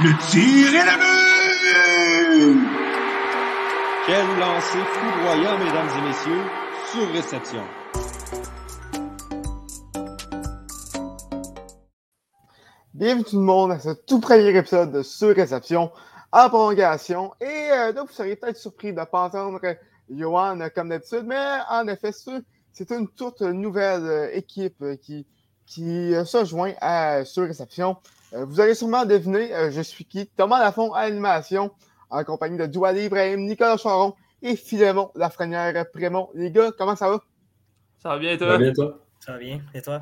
Le tir est le but! Quel lancer foudroyant, mesdames et messieurs, sur réception. Bienvenue tout le monde à ce tout premier épisode de Sur réception en prolongation. Et euh, là, vous seriez peut-être surpris de ne pas entendre Johan comme d'habitude, mais en effet, c'est une toute nouvelle euh, équipe qui, qui euh, se joint à Sur réception. Vous allez sûrement deviner, je suis qui? Thomas Lafont à l'animation, en compagnie de Douali Ibrahim, Nicolas Charon et Philémon Lafrenière Prémont. Les gars, comment ça va? Ça va bien, toi? Ça va bien, toi? Ça va bien. Et toi?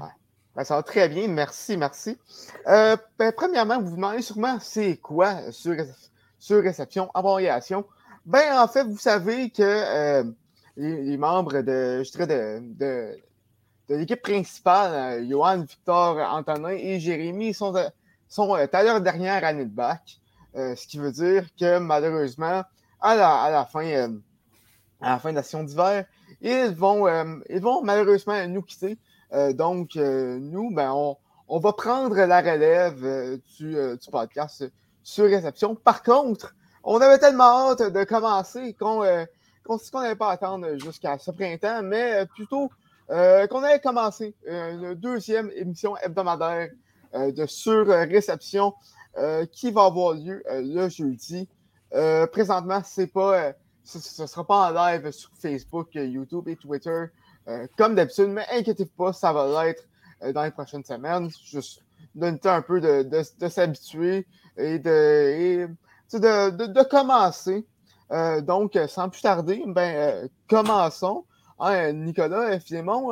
Ben, ça va très bien, merci, merci. Euh, ben, premièrement, vous vous demandez sûrement c'est quoi sur, sur réception, abréviation. Ben, en fait, vous savez que euh, les, membres de, je dirais de, de, de l'équipe principale, euh, Johan, Victor, Antonin et Jérémy, sont, sont à leur dernière année de bac. ce qui veut dire que malheureusement, à la, à la fin, à la fin de la session d'hiver, ils vont, ils vont malheureusement nous quitter. Euh, donc, euh, nous, ben, on, va prendre la relève euh, du, podcast sur réception. Par contre, on avait tellement hâte de commencer qu'on n'avait pas à attendre jusqu'à ce printemps, mais plutôt qu'on allait commencer une deuxième émission hebdomadaire de sur réception qui va avoir lieu le jeudi. présentement, ce ne sera pas en live sur Facebook, YouTube et Twitter. Euh, comme d'habitude, mais inquiétez-vous pas, ça va l'être euh, dans les prochaines semaines. Juste donner un peu de, s'habituer et de, de, commencer. Euh, donc, sans plus tarder, ben, commençons. Hein, Nicolas, finalement,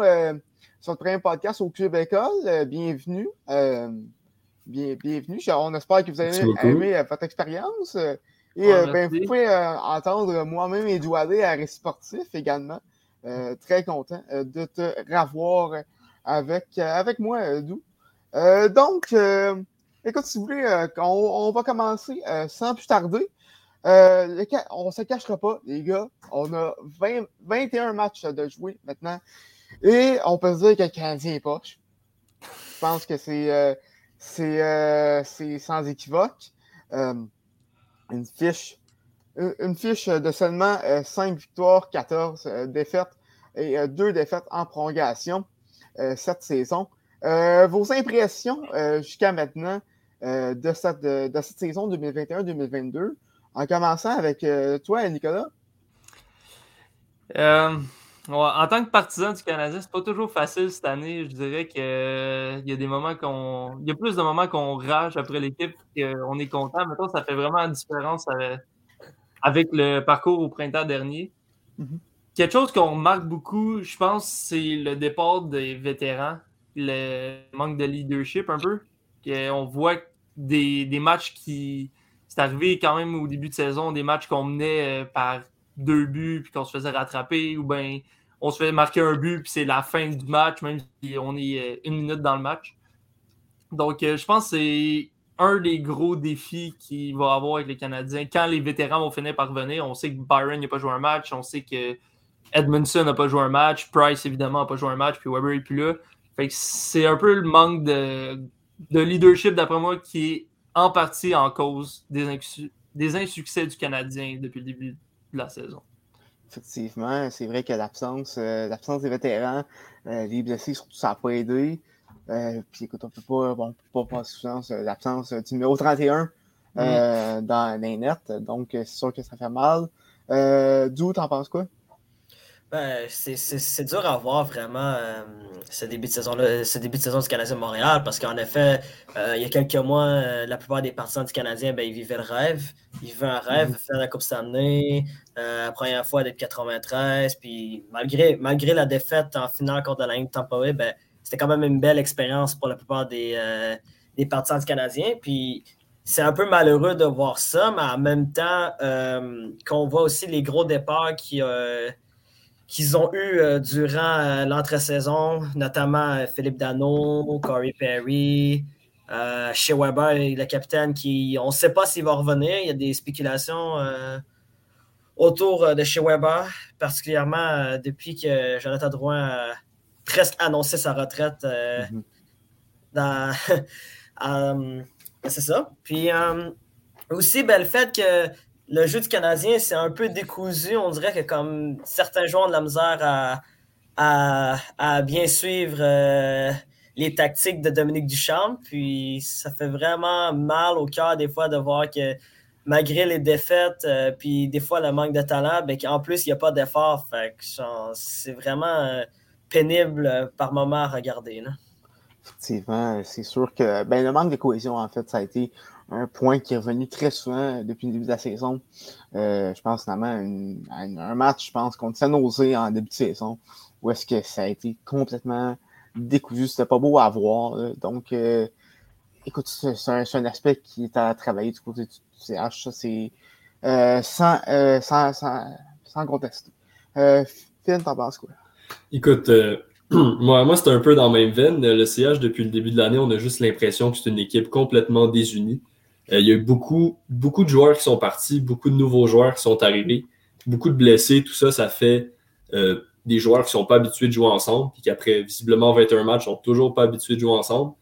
sur le premier podcast au Club École, bienvenue. Bien, bienvenue. On espère que vous avez aimé votre expérience. Et ben, vous pouvez entendre moi-même et Doualé à Récisportif également. Euh, très content euh, de te revoir avec, euh, avec moi, Dou. donc, écoute, si vous voulez, on, va commencer sans plus tarder. On ne se cachera pas, les gars. On a 21 matchs de jouer maintenant. Et on peut se dire que le Canadien est poche. Je pense que c'est c'est sans équivoque. une fiche une fiche de seulement 5 euh, victoires, 14 euh, défaites et 2 euh, défaites en prolongation cette saison. vos impressions jusqu'à maintenant de, cette, de, cette saison 2021-2022, en commençant avec toi, Nicolas? en tant que partisan du Canadien, c'est pas toujours facile cette année. Je dirais qu'il y a des moments qu'on. Il y a plus de moments qu'on rage après l'équipe qu'on est content. Maintenant, ça fait vraiment la différence avec, avec le parcours au printemps dernier. Mhm. Quelque chose qu'on remarque beaucoup, je pense, c'est le départ des vétérans, le manque de leadership un peu. On voit des, matchs qui. C'est arrivé quand même au début de saison, des matchs qu'on menait euh, par deux buts puis qu'on se faisait rattraper, ou bien on se fait marquer un but puis c'est la fin du match, même si on est euh, une minute dans le match. Donc, euh, je pense que c'est un des gros défis qu'il va avoir avec les Canadiens. Quand les vétérans vont finir par revenir, on sait que Byron n'a pas joué un match, on sait que Edmondson n'a pas joué un match, Price évidemment n'a pas joué un match, puis Weber n'est plus là. c'est un peu le manque de, leadership, d'après moi, qui est en partie en cause des, des insuccès du Canadien depuis le début de la saison. Effectivement, c'est vrai que l'absence euh, l'absence des vétérans, euh, les blessés, surtout, ça n'a pas aidé. Euh, puis écoute, on peut pas, bon, peut pas passer sous l'absence du numéro 31 euh, mm. dans les nets. Donc, c'est sûr que ça fait mal. Euh, D'où t'en penses quoi? Ben, c'est dur à voir vraiment euh, ce, début de saison ce début de saison du Canadien Montréal parce qu'en effet, il y a quelques mois, la plupart des partisans du Canadien, ben, ils vivaient le rêve. Ils vivaient un rêve, de faire la Coupe Stanley, la première fois d'être 93. Puis malgré, malgré la défaite en finale contre la ligne de Tampa Bay, ben, c'était quand même une belle expérience pour la plupart des, euh, des partisans canadiens. Puis c'est un peu malheureux de voir ça, mais en même temps, euh, qu'on voit aussi les gros départs euh, qu'ils ont eu durant l'entre-saison, notamment Philippe Dano, Corey Perry, chez Weber, le capitaine, qui on ne sait pas s'il va revenir. Il y a des spéculations autour de chez Weber, particulièrement depuis que Jonathan Drouin presque annoncé sa retraite. Euh, mhm. dans, euh, c'est ça. Puis, euh, Aussi, ben, le fait que le jeu du Canadien, c'est un peu décousu. On dirait que comme certains joueurs ont de la misère à, bien suivre euh, les tactiques de Dominique Duchamp. Puis ça fait vraiment mal au cœur des fois de voir que malgré les défaites, euh, puis des fois le manque de talent, ben, qu'en plus, il n'y a pas d'effort. C'est vraiment euh, pénible par moment à regarder. Là. Effectivement, c'est sûr que ben, le manque de cohésion, en fait, ça a été un point qui est revenu très souvent depuis le début de la saison. Euh, je pense notamment à, un match, je pense, contre San Jose en début de saison, où est-ce que ça a été complètement décousu. C'était pas beau à voir. Donc, euh, écoute, c'est un, aspect qui est à travailler du côté du CH. Ça, c'est euh, sans, sans, sans, sans contester. Finn, t'en penses quoi? Écoute, moi, moi c'est un peu dans la même veine. Le CH, depuis le début de l'année, on a juste l'impression que c'est une équipe complètement désunie. Euh, il y a eu beaucoup, beaucoup de joueurs qui sont partis, beaucoup de nouveaux joueurs qui sont arrivés, beaucoup de blessés. Tout ça, ça fait euh, des joueurs qui ne sont pas habitués de jouer ensemble, puis qu'après visiblement 21 matchs, sont toujours pas habitués de jouer ensemble.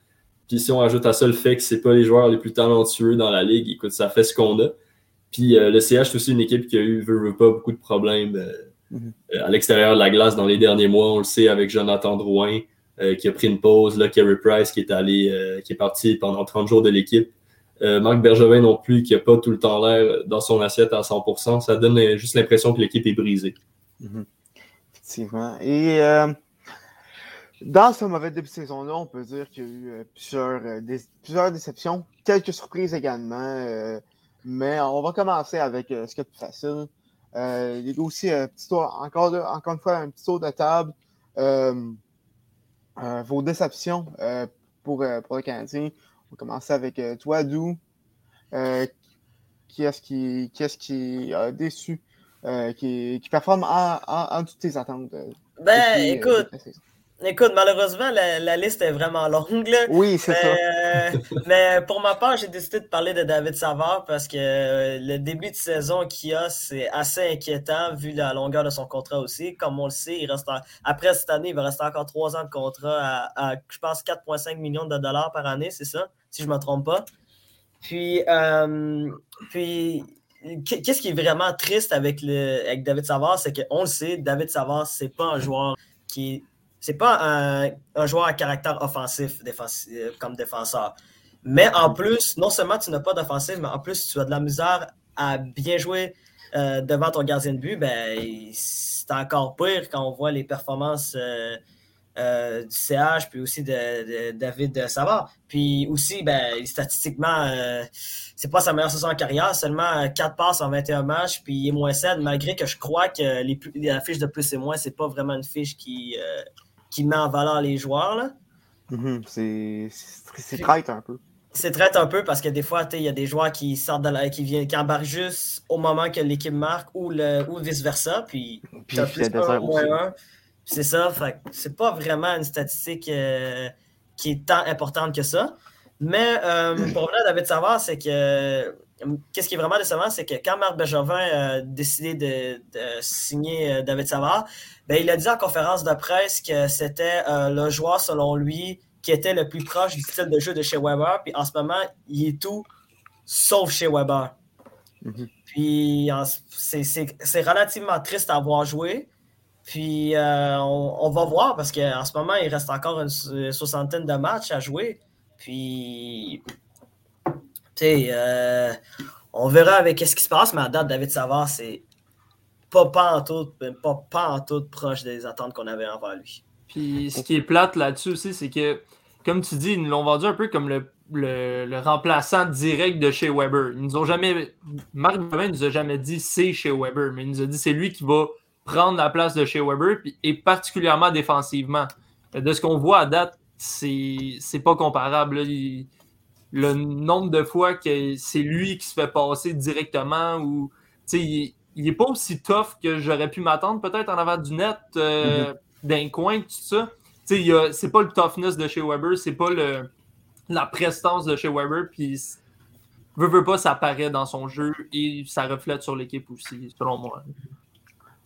Puis si on ajoute à ça le fait que c'est pas les joueurs les plus talentueux dans la ligue, écoute, ça fait ce qu'on a. Puis euh, le CH, c'est aussi une équipe qui a eu, veut, veut pas, beaucoup de problèmes euh, euh, à l'extérieur de la glace dans les derniers mois. On le sait avec Jonathan Drouin, euh, qui a pris une pause, là, Kerry Price qui est allé, qui est parti pendant 30 jours de l'équipe. Euh, Marc Bergevin non plus, qui n'a pas tout le temps l'air dans son assiette à 100%. Ça donne juste l'impression que l'équipe est brisée. Effectivement. Et euh, dans ce mauvais début de saison-là, on peut dire qu'il y a eu euh, plusieurs, dé- plusieurs déceptions, quelques surprises également. mais on va commencer avec ce qui est plus facile. Euh, les gars aussi, euh, petit tour- encore, une fois, un petit tour de table. Vos déceptions pour, pour le Canadien. On va commencer avec euh, toi, Dou. Euh, qui est-ce qui, qui, est qui a déçu, euh, qui, qui performe en, en, en toutes tes attentes? Ben, depuis, écoute? Écoute, malheureusement, la, la liste est vraiment longue. Là. Oui, c'est ça. Mais, euh, mais pour ma part, j'ai décidé de parler de David Savard parce que euh, le début de saison qu'il a, c'est assez inquiétant vu la longueur de son contrat aussi. Comme on le sait, il reste en- après cette année, il va rester encore trois ans de contrat à, à, je pense, 4,5 millions de dollars par année, c'est ça, si je ne me trompe pas. Puis, euh, puis qu'est-ce qui est vraiment triste avec, le, avec David Savard, c'est qu'on le sait, David Savard, c'est pas un joueur qui est c'est pas un, joueur à caractère offensif défensif, comme défenseur. Mais en plus, non seulement tu n'as pas d'offensive, mais en plus tu as de la misère à bien jouer euh, devant ton gardien de but, ben, c'est encore pire quand on voit les performances euh, euh, du CH, puis aussi de, David Savard. Puis aussi, ben, statistiquement, euh, c'est pas sa meilleure saison en carrière, seulement 4 passes en 21 matchs, puis il est moins 7, malgré que je crois que les, la fiche de plus et moins, c'est pas vraiment une fiche qui, euh, qui met en valeur les joueurs. Là. Mm -hmm. C'est traite un peu. C'est traite un peu parce que des fois, il y a des joueurs qui sortent de la, qui viennent, qui embarquent juste au moment que l'équipe marque ou, le, ou vice-versa. Puis, puis plus un, moins un. C'est ça. C'est pas vraiment une statistique euh, qui est tant importante que ça. Mais euh, pour revenir à David Savard, c'est que qu'est-ce qui est vraiment décevant, c'est que quand Marc Bergevin a décidé de, de signer euh, David Savard, ben, il a dit en conférence de presse que c'était euh, le joueur, selon lui, qui était le plus proche du style de jeu de chez Weber. Puis en ce moment, il est tout sauf chez Weber. Mm -hmm. Puis c'est relativement triste à voir jouer. Puis euh, on, on, va voir parce qu'en ce moment, il reste encore une soixantaine de matchs à jouer. Puis, euh, on verra avec ce qui se passe, mais à date, David Savard, c'est pas, tout, pas, tout proche des attentes qu'on avait envers lui. Puis, ce qui est plate là-dessus aussi, c'est que, comme tu dis, ils nous l'ont vendu un peu comme le, le, remplaçant direct de chez Weber. Ils nous ont jamais. Marc Bevin nous a jamais dit c'est chez Weber, mais il nous a dit c'est lui qui va prendre la place de chez Weber, et particulièrement défensivement. De ce qu'on voit à date, c'est pas comparable. Il, le nombre de fois que c'est lui qui se fait passer directement ou il, il est pas aussi tough que j'aurais pu m'attendre peut-être en avant du net euh, mm -hmm. d'un coin tout ça. C'est pas le toughness de chez Weber, c'est pas le, la prestance de chez Weber, puis veut, veut pas, ça paraît dans son jeu et ça reflète sur l'équipe aussi, selon moi.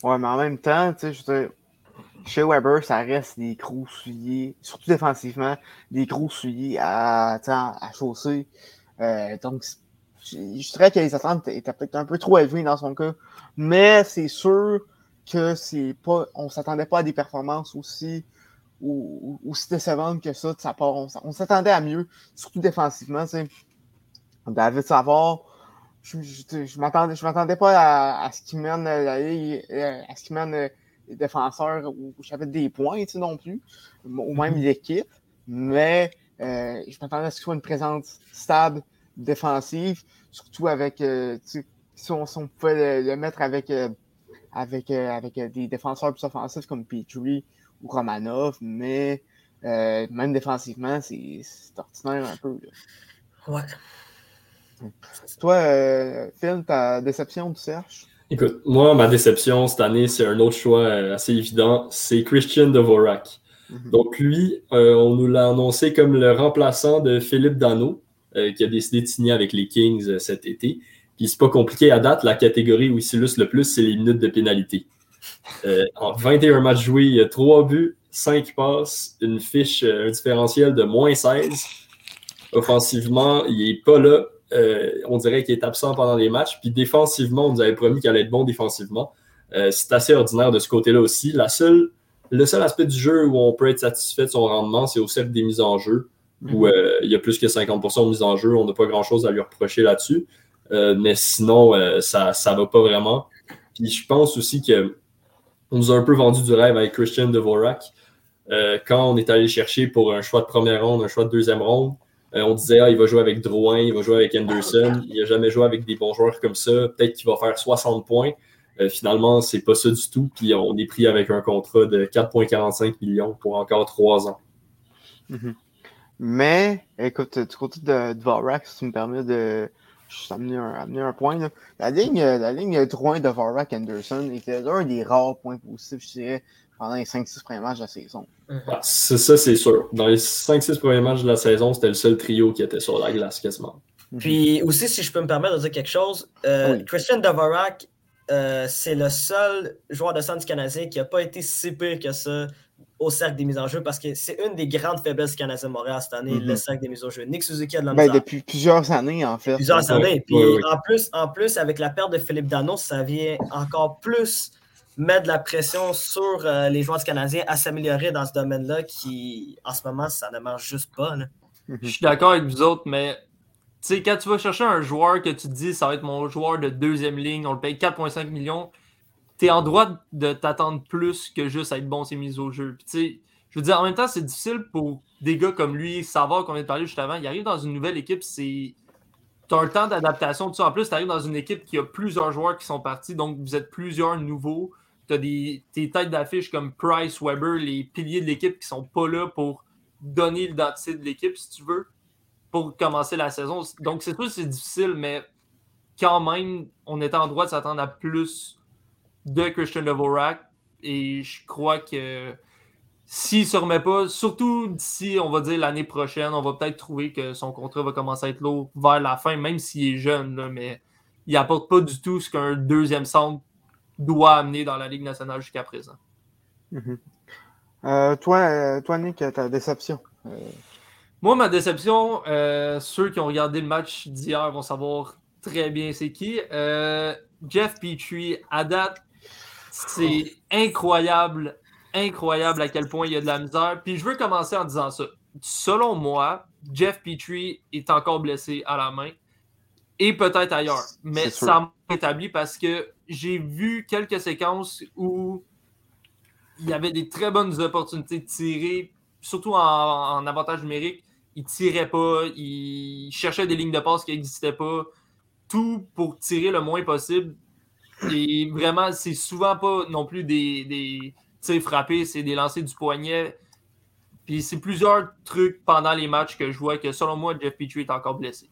Ouais, mais en même temps, tu sais, je veux dire, chez Weber, ça reste des gros souliers, surtout défensivement, des gros souliers à, à chausser. Euh, donc, je, dirais que les attentes étaient peut-être un peu trop élevées dans son cas. Mais c'est sûr que c'est pas. On s'attendait pas à des performances aussi, aussi décevantes que ça de sa part. On, s'attendait à mieux, surtout défensivement. David Savard, je, je, je m'attendais, pas à, ce qu'il mène la ligue, euh, à ce qu'il mène euh, défenseurs au chapitre des points, non plus, ou même l'équipe. Mais euh, je m'attendais à ce qu'il soit une présence stable, défensive, surtout avec, euh, si on, si on pouvait le, le mettre avec, euh, avec, euh, avec des défenseurs plus offensifs comme Petrie ou Romanov, mais même défensivement, c'est ordinaire un peu. là. Ouais. Toi, Phil, ta déception, tu cherches? Écoute, moi, ma déception cette année, c'est un autre choix euh, assez évident, c'est Christian Dvorak. Mhm. Donc lui, euh, on nous l'a annoncé comme le remplaçant de Philippe Dano, euh, qui a décidé de signer avec les Kings euh, cet été. Puis c'est pas compliqué à date, la catégorie où il s'illustre le plus, c'est les minutes de pénalité. En 21 matchs joués, il y a 3 buts, 5 passes, une fiche, un différentiel de moins 16. Offensivement, il est pas là. Euh, on dirait qu'il est absent pendant les matchs. Puis défensivement, on nous avait promis qu'il allait être bon défensivement. Euh, c'est assez ordinaire de ce côté-là aussi. La seule, le seul aspect du jeu où on peut être satisfait de son rendement, c'est au cercle des mises en jeu, où euh, il y a plus que 50% de mises en jeu. On n'a pas grand-chose à lui reprocher là-dessus. Mais sinon, ça ne va pas vraiment. Puis je pense aussi que on nous a un peu vendu du rêve avec Christian Dvorak. Quand on est allé chercher pour un choix de première ronde, un choix de deuxième ronde, euh, on disait ah, il va jouer avec Drouin, il va jouer avec Anderson. Il n'a jamais joué avec des bons joueurs comme ça. Peut-être qu'il va faire 60 points. Euh, finalement, c'est pas ça du tout. Puis on est pris avec un contrat de 4,45 millions pour encore trois ans. Mais, écoute, du côté de, de si tu me permets de juste amener un, amener un point, la ligne, euh, la ligne Drouin de Vorak Anderson était l'un des rares points positifs, je dirais, pendant les 5-6 premiers matchs de la saison. Ah, c'est ça, c'est sûr. Dans les 5-6 premiers matchs de la saison, c'était le seul trio qui était sur la glace quasiment. Puis aussi, si je peux me permettre de dire quelque chose, euh, Oui. Christian Dvorak, euh, c'est le seul joueur de centre du Canadien qui n'a pas été si pire que ça au cercle des mises en jeu parce que c'est une des grandes faiblesses du Canadien de Montréal cette année, Mhm. le cercle des mises en jeu. Nick Suzuki a de la Ben, depuis plusieurs années, en fait. plusieurs Ouais, années. Puis. En, plus, en plus, avec la perte de Philippe Dano, ça vient encore plus mettre de la pression sur euh, les joueurs du Canadien à s'améliorer dans ce domaine-là qui, en ce moment, ça ne marche juste pas. Je suis d'accord avec vous autres, mais quand tu vas chercher un joueur que tu te dis ça va être mon joueur de deuxième ligne, on le paye 4,5 millions, tu es en droit de t'attendre plus que juste à être bon ses mises au jeu. Puis je veux dire, en même temps, c'est difficile pour des gars comme lui, savoir qu'on vient de parler juste avant. Il arrive dans une nouvelle équipe, c'est. Tu as un temps d'adaptation. En plus, tu arrives dans une équipe qui a plusieurs joueurs qui sont partis, donc vous êtes plusieurs nouveaux. Tu as des tes têtes d'affiche comme Price, Weber, les piliers de l'équipe qui sont pas là pour donner l'identité de l'équipe, si tu veux, pour commencer la saison. Donc, c'est sûr c'est difficile, mais quand même, on était en droit de s'attendre à plus de Christian Dvorak. Et je crois que s'il ne se remet pas, surtout d'ici, on va dire l'année prochaine, on va peut-être trouver que son contrat va commencer à être lourd vers la fin, même s'il est jeune, là, mais il n'apporte pas du tout ce qu'un deuxième centre doit amener dans la Ligue nationale jusqu'à présent. Mhm. Euh, toi, euh, toi, Nick, ta déception? Euh, Moi, ma déception, ceux qui ont regardé le match d'hier vont savoir très bien c'est qui. Jeff Petrie, à date, c'est incroyable, incroyable à quel point il y a de la misère. Puis je veux commencer en disant ça. Selon moi, Jeff Petrie est encore blessé à la main et peut-être ailleurs. Mais ça m'a établi parce que j'ai vu quelques séquences où il y avait des très bonnes opportunités de tirer, surtout en, en avantage numérique. Il tirait pas, il cherchait des lignes de passe qui n'existaient pas, tout pour tirer le moins possible. Et vraiment, c'est souvent pas non plus des, des tirs frappés, c'est des lancers du poignet. Puis c'est plusieurs trucs pendant les matchs que je vois que selon moi, Jeff Petrie est encore blessé.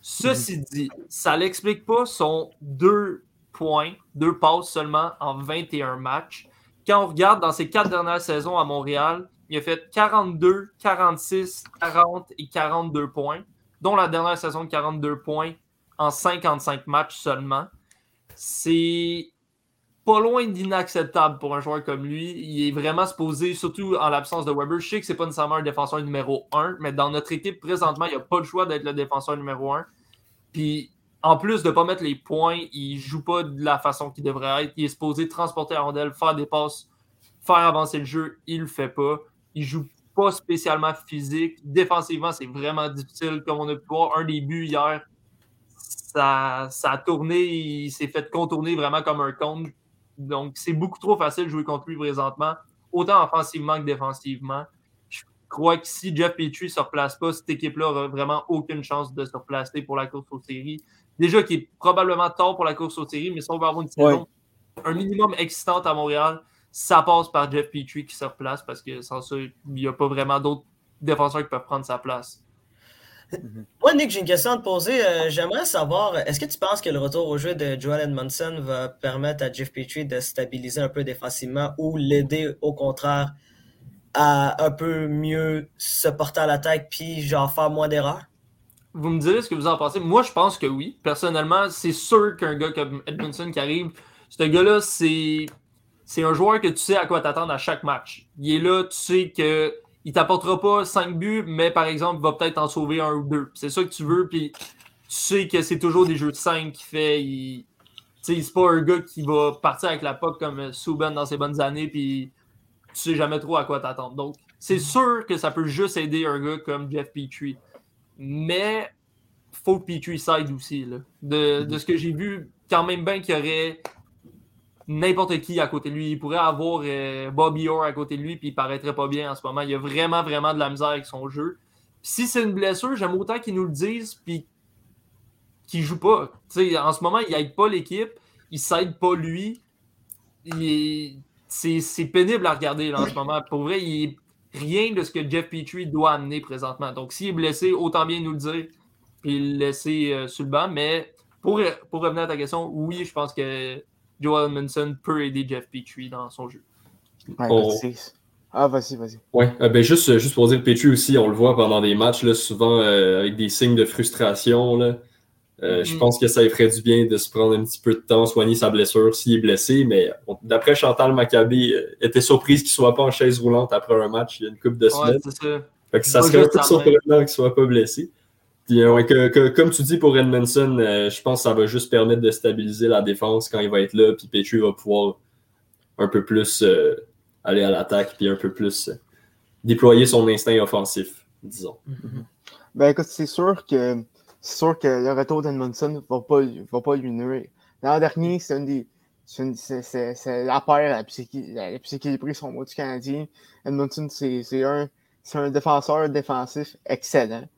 Ceci dit, ça l'explique pas son deux points, deux passes seulement en 21 matchs. Quand on regarde dans ses quatre dernières saisons à Montréal, il a fait 42, 46, 40 et 42 points, dont la dernière saison de 42 points en 55 matchs seulement. C'est pas loin d'inacceptable pour un joueur comme lui. Il est vraiment supposé, surtout en l'absence de Weber. Je sais que c'est pas nécessairement un défenseur numéro 1, mais dans notre équipe présentement, il n'y a pas le choix d'être le défenseur numéro 1. Puis en plus de ne pas mettre les points, il ne joue pas de la façon qu'il devrait être. Il est supposé transporter la rondelle, faire des passes, faire avancer le jeu. Il ne le fait pas. Il joue pas spécialement physique. Défensivement, c'est vraiment difficile. Comme on a pu voir, un des buts hier, ça, ça a tourné, il s'est fait contourner vraiment comme un con. Donc, c'est beaucoup trop facile de jouer contre lui présentement, autant offensivement que défensivement. Je crois que si Jeff Petrie ne se replace pas, cette équipe-là n'aura vraiment aucune chance de se replacer pour la course aux séries. Déjà qui est probablement tard pour la course aux séries, mais si on veut avoir une saison un minimum excitante à Montréal, ça passe par Jeff Petrie qui se replace parce que sans ça, il n'y a pas vraiment d'autres défenseurs qui peuvent prendre sa place. Moi, Nick, j'ai une question à te poser. Euh, j'aimerais savoir, est-ce que tu penses que le retour au jeu de Joel Edmondson va permettre à Jeff Petrie de stabiliser un peu défensivement ou l'aider au contraire à un peu mieux se porter à l'attaque puis genre faire moins d'erreurs? Vous me direz ce que vous en pensez. Moi, je pense que oui. Personnellement, c'est sûr qu'un gars comme Edmondson qui arrive, ce gars-là, c'est c'est un joueur que tu sais à quoi t'attendre à chaque match. Il est là, tu sais que il t'apportera pas 5 buts, mais par exemple, il va peut-être en sauver un ou deux. C'est ça que tu veux, puis tu sais que c'est toujours des jeux de 5 qu'il fait. Il... C'est pas un gars qui va partir avec la POC comme Souben dans ses bonnes années, puis tu sais jamais trop à quoi t'attendre. Donc, c'est sûr que ça peut juste aider un gars comme Jeff Petrie. Mais faut que Petrie side aussi. Là. De, de ce que j'ai vu, quand même bien qu'il y aurait n'importe qui à côté de lui. Il pourrait avoir euh, Bobby Orr à côté de lui, puis il paraîtrait pas bien en ce moment. Il a vraiment, vraiment de la misère avec son jeu. si c'est une blessure, j'aime autant qu'ils nous le disent, puis qu'il joue pas. en ce moment, il n'aide pas l'équipe, il s'aide pas lui. C'est pénible à regarder en ce moment. Pour vrai, il est rien de ce que Jeff Petrie doit amener présentement. Donc, s'il est blessé, autant bien nous le dire, puis le laisser euh, sur le banc. Mais pour, pour revenir à ta question, oui, je pense que Joel Manson peut aider Jeff Petrie dans son jeu. Ah, vas-y, vas-y. Ouais, euh, ben juste, juste pour dire Petrie aussi, on le voit pendant des matchs, là, souvent euh, avec des signes de frustration. Là. Euh, je mm-hmm. pense que ça lui ferait du bien de se prendre un petit peu de temps, soigner sa blessure s'il est blessé. Mais d'après Chantal Maccabi, était surprise qu'il ne soit pas en chaise roulante après un match il y a une couple de semaines. Ouais, ça. ça serait un peu surprenant qu'il ne soit pas blessé. Euh, comme tu dis pour Edmondson, euh, je pense que ça va juste permettre de stabiliser la défense quand il va être là, puis Petrie va pouvoir un peu plus euh, aller à l'attaque, puis un peu plus déployer son instinct offensif, disons. Mm-hmm. Ben écoute, c'est sûr que c'est sûr que le retour d'Edmondson ne va pas, va pas lui nuire. L'an dernier, c'est une des. C'est la paire la plus, la du Canadien. Edmondson, c'est un, un défenseur défensif excellent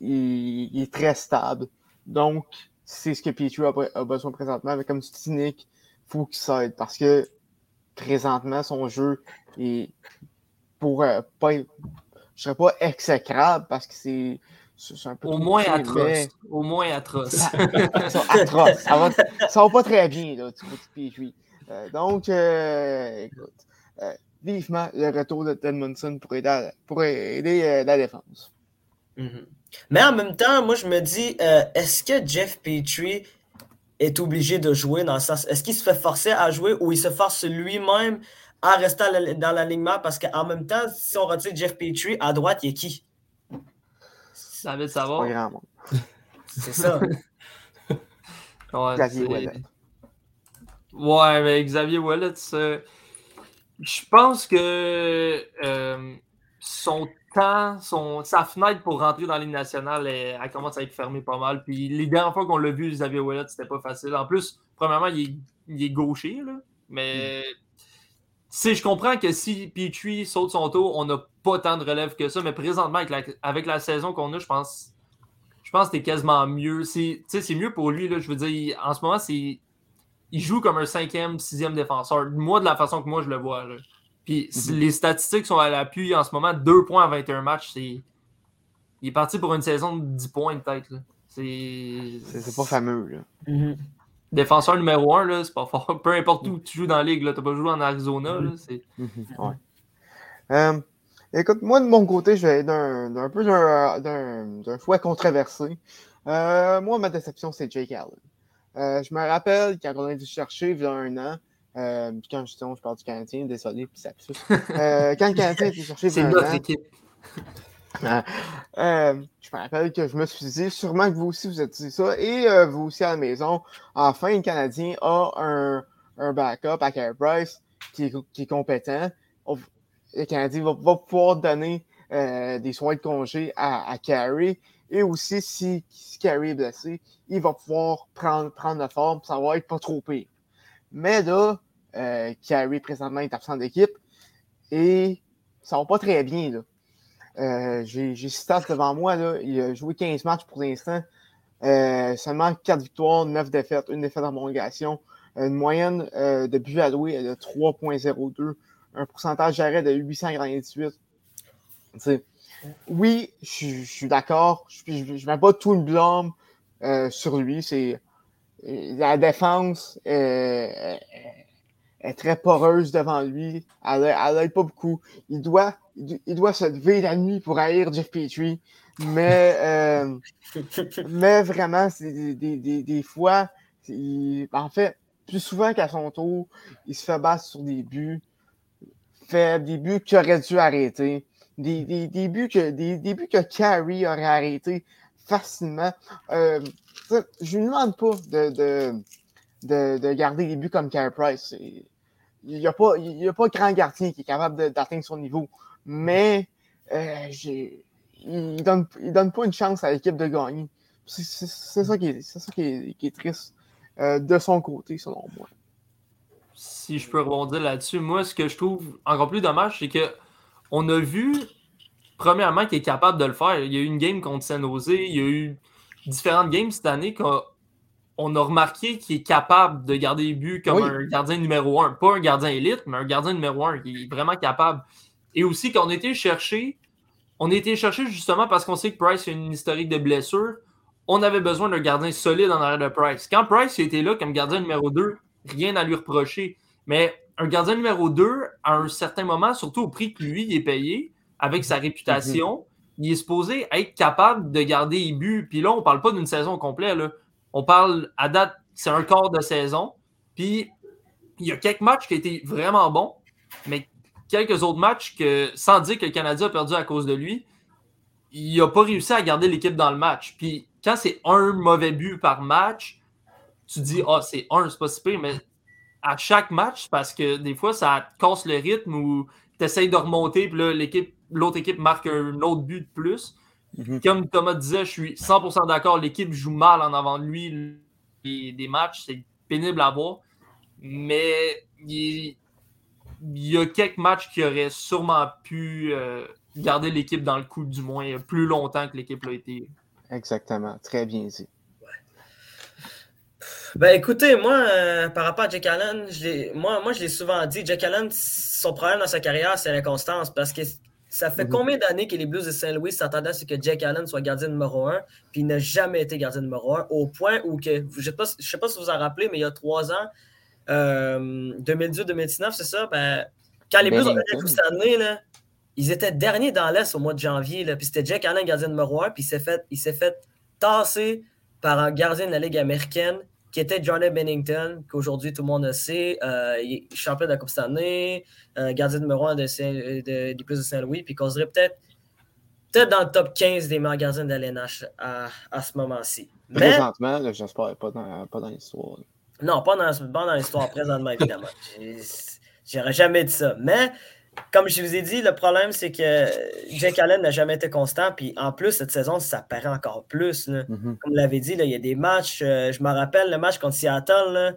il, est très stable. Donc, c'est ce que Petrie a, besoin présentement. Mais comme tu dis, Nick, faut qu'il s'aide parce que présentement, son jeu est pour euh, pas je serais pas exécrable parce que c'est un peu au moins atroce. Au moins atroce. Ça, atroce. Ça va, ça va pas très bien, là, du côté euh, donc, euh, écoute, vivement le retour de Edmondson pour aider, pour aider la défense. Mm-hmm. Mais en même temps, moi, je me dis, euh, est-ce que Jeff Petrie est obligé de jouer dans ça? Est-ce qu'il se fait forcer à jouer ou il se force lui-même à rester dans l'alignement? Parce qu'en même temps, si on retire Jeff Petrie, à droite, il y a Ça veut savoir. C'est ça. Xavier Wallet. Ouais, mais Xavier Wallet, je pense que euh, son son, sa fenêtre pour rentrer dans l'île nationale, elle, commence à être fermée pas mal. Puis les dernières fois qu'on l'a vu, Xavier Ouellet, c'était pas facile. En plus, premièrement, il est, gaucher, là, mais si je comprends que si Petrie saute son tour, on n'a pas tant de relève que ça, mais présentement, avec la, avec la saison qu'on a, je pense je pense que c'est quasiment mieux. C'est mieux pour lui, là, je veux dire, en ce moment, c'est il joue comme un cinquième, sixième défenseur. Moi, de la façon que moi, je le vois. Là. Puis mhm. les statistiques sont à l'appui en ce moment. 2 points à 21 matchs, c'est. Il est parti pour une saison de 10 points peut-être. C'est. C'est pas fameux. Là. Mhm. Défenseur numéro 1, c'est pas fort. Peu importe où tu joues dans la ligue, tu n'as pas joué en Arizona. Là, mhm. ouais. euh, écoute, moi de mon côté, je vais être d'un peu d'un choix controversé. Euh, moi, ma déception, c'est Jake Allen. Euh, je me rappelle quand on a dû chercher il y a un an, euh, quand je, je parle du Canadien, désolé, puis ça euh, Quand le Canadien était cherché C'est notre équipe. euh, je me rappelle que je me suis dit, sûrement que vous aussi vous êtes dit ça, et euh, vous aussi à la maison, enfin, le Canadien a un, un backup à Carey Price qui qui est compétent. Le Canadien va, pouvoir donner euh, des soins de congé à, à Carey. Et aussi, si, si Carey est blessé, il va pouvoir prendre, prendre la forme, ça va être pas trop pire. Mais là, Carey présentement est absent d'équipe et ça va pas très bien. Là. Euh, J'ai stats devant moi. Là. Il a joué 15 matchs pour l'instant. Euh, seulement 4 victoires, 9 défaites, une défaite en prolongation. Une moyenne euh, de buts alloués de 3.02. Un pourcentage d'arrêt de 898. Tu sais, oui, je suis- je suis d'accord. Je ne mets pas tout le blâme euh, sur lui. C'est la défense euh, est très poreuse devant lui. Elle elle aide pas beaucoup. Il doit, il, doit se lever la nuit pour haïr Jeff Petrie. Mais, euh, mais vraiment, c'est des, des, des, des fois, il- en fait, plus souvent qu'à son tour, il se fait battre sur des buts faibles, des buts qu'il aurait dû arrêter, des, des, des buts que, des, des buts que Carey aurait arrêté facilement. Euh, je ne lui demande pas de, de, de, de garder des buts comme Carey Price. Il n'y a, pas- a pas grand gardien qui est capable d'atteindre son niveau. Mais euh, il ne donne, il donne pas une chance à l'équipe de gagner. C'est ça, qui est, ça qui, est, triste euh, de son côté, selon moi. si je peux rebondir là-dessus, moi, ce que je trouve encore plus dommage, c'est que on a vu, premièrement, qu'il est capable de le faire. Il y a eu une game contre San Jose, il y a eu différentes games cette année on a remarqué qu'il est capable de garder les buts comme Oui. un gardien numéro un. Pas un gardien élite, mais un gardien numéro un qui est vraiment capable. Et aussi qu'on a été chercher, on a été chercher justement parce qu'on sait que Price a une historique de blessures. On avait besoin d'un gardien solide en arrière de Price. Quand Price était là comme gardien numéro 2, rien à lui reprocher. Mais un gardien numéro 2, à un certain moment, surtout au prix que lui il est payé, avec sa réputation, il est supposé être capable de garder les buts. Puis là, on parle pas d'une saison complète. Là. On parle à date, c'est un quart de saison. Puis il y a quelques matchs qui étaient vraiment bons, mais quelques autres matchs que, sans dire que le Canadien a perdu à cause de lui, il n'a pas réussi à garder l'équipe dans le match. Puis quand c'est un mauvais but par match, tu dis, ah, c'est un, c'est pas si pire, mais à chaque match, parce que des fois, ça casse le rythme ou tu essayes de remonter, puis l'équipe, l'autre équipe marque un autre but de plus. Mhm. Comme Thomas disait, je suis 100% d'accord, l'équipe joue mal en avant de lui. Les, des matchs, c'est pénible à voir. Mais il, il y a quelques matchs qui auraient sûrement pu euh, garder l'équipe dans le coup, du moins, plus longtemps que l'équipe l'a été. Exactement. Très bien dit. Ben écoutez, moi, euh, par rapport à Jack Allen, je l'ai- moi, moi je l'ai souvent dit, Jack Allen, son problème dans sa carrière, c'est l'inconstance. Parce que ça fait Mhm. combien d'années que les Blues de Saint-Louis s'attendaient à ce que Jack Allen soit gardien numéro un, puis il n'a jamais été gardien numéro un, au point où que, je ne sais, sais pas si vous vous en rappelez, mais il y a trois ans, euh, 2018-2019, c'est ça, ben, quand les Blues ont gagné Bennington. cette année, là, ils étaient derniers dans l'Est au mois de janvier, là, puis c'était Jack Allen, gardien numéro un, puis il s'est fait, il s'est fait tasser par un gardien de la Ligue américaine qui était Johnny Bennington, qu'aujourd'hui tout le monde le sait. Euh, il est champion de la Coupe cette année, euh, gardien numéro 1 de, Saint- de- des Plus de Saint-Louis, puis causerait peut-être peut-être dans le top 15 des meilleurs gardiens de LNH à, à ce moment-ci. Mais Présentement, j'espère pas dans, pas dans l'histoire. non, pas dans, pas dans l'histoire présentement, évidemment. J'aurais jamais dit ça. Mais, comme je vous ai dit, le problème, c'est que Jake Allen n'a jamais été constant. Puis en plus, cette saison, ça paraît encore plus. là. Mhm. Comme vous l'avez dit, là, il y a des matchs. euh, je me rappelle le match contre Seattle.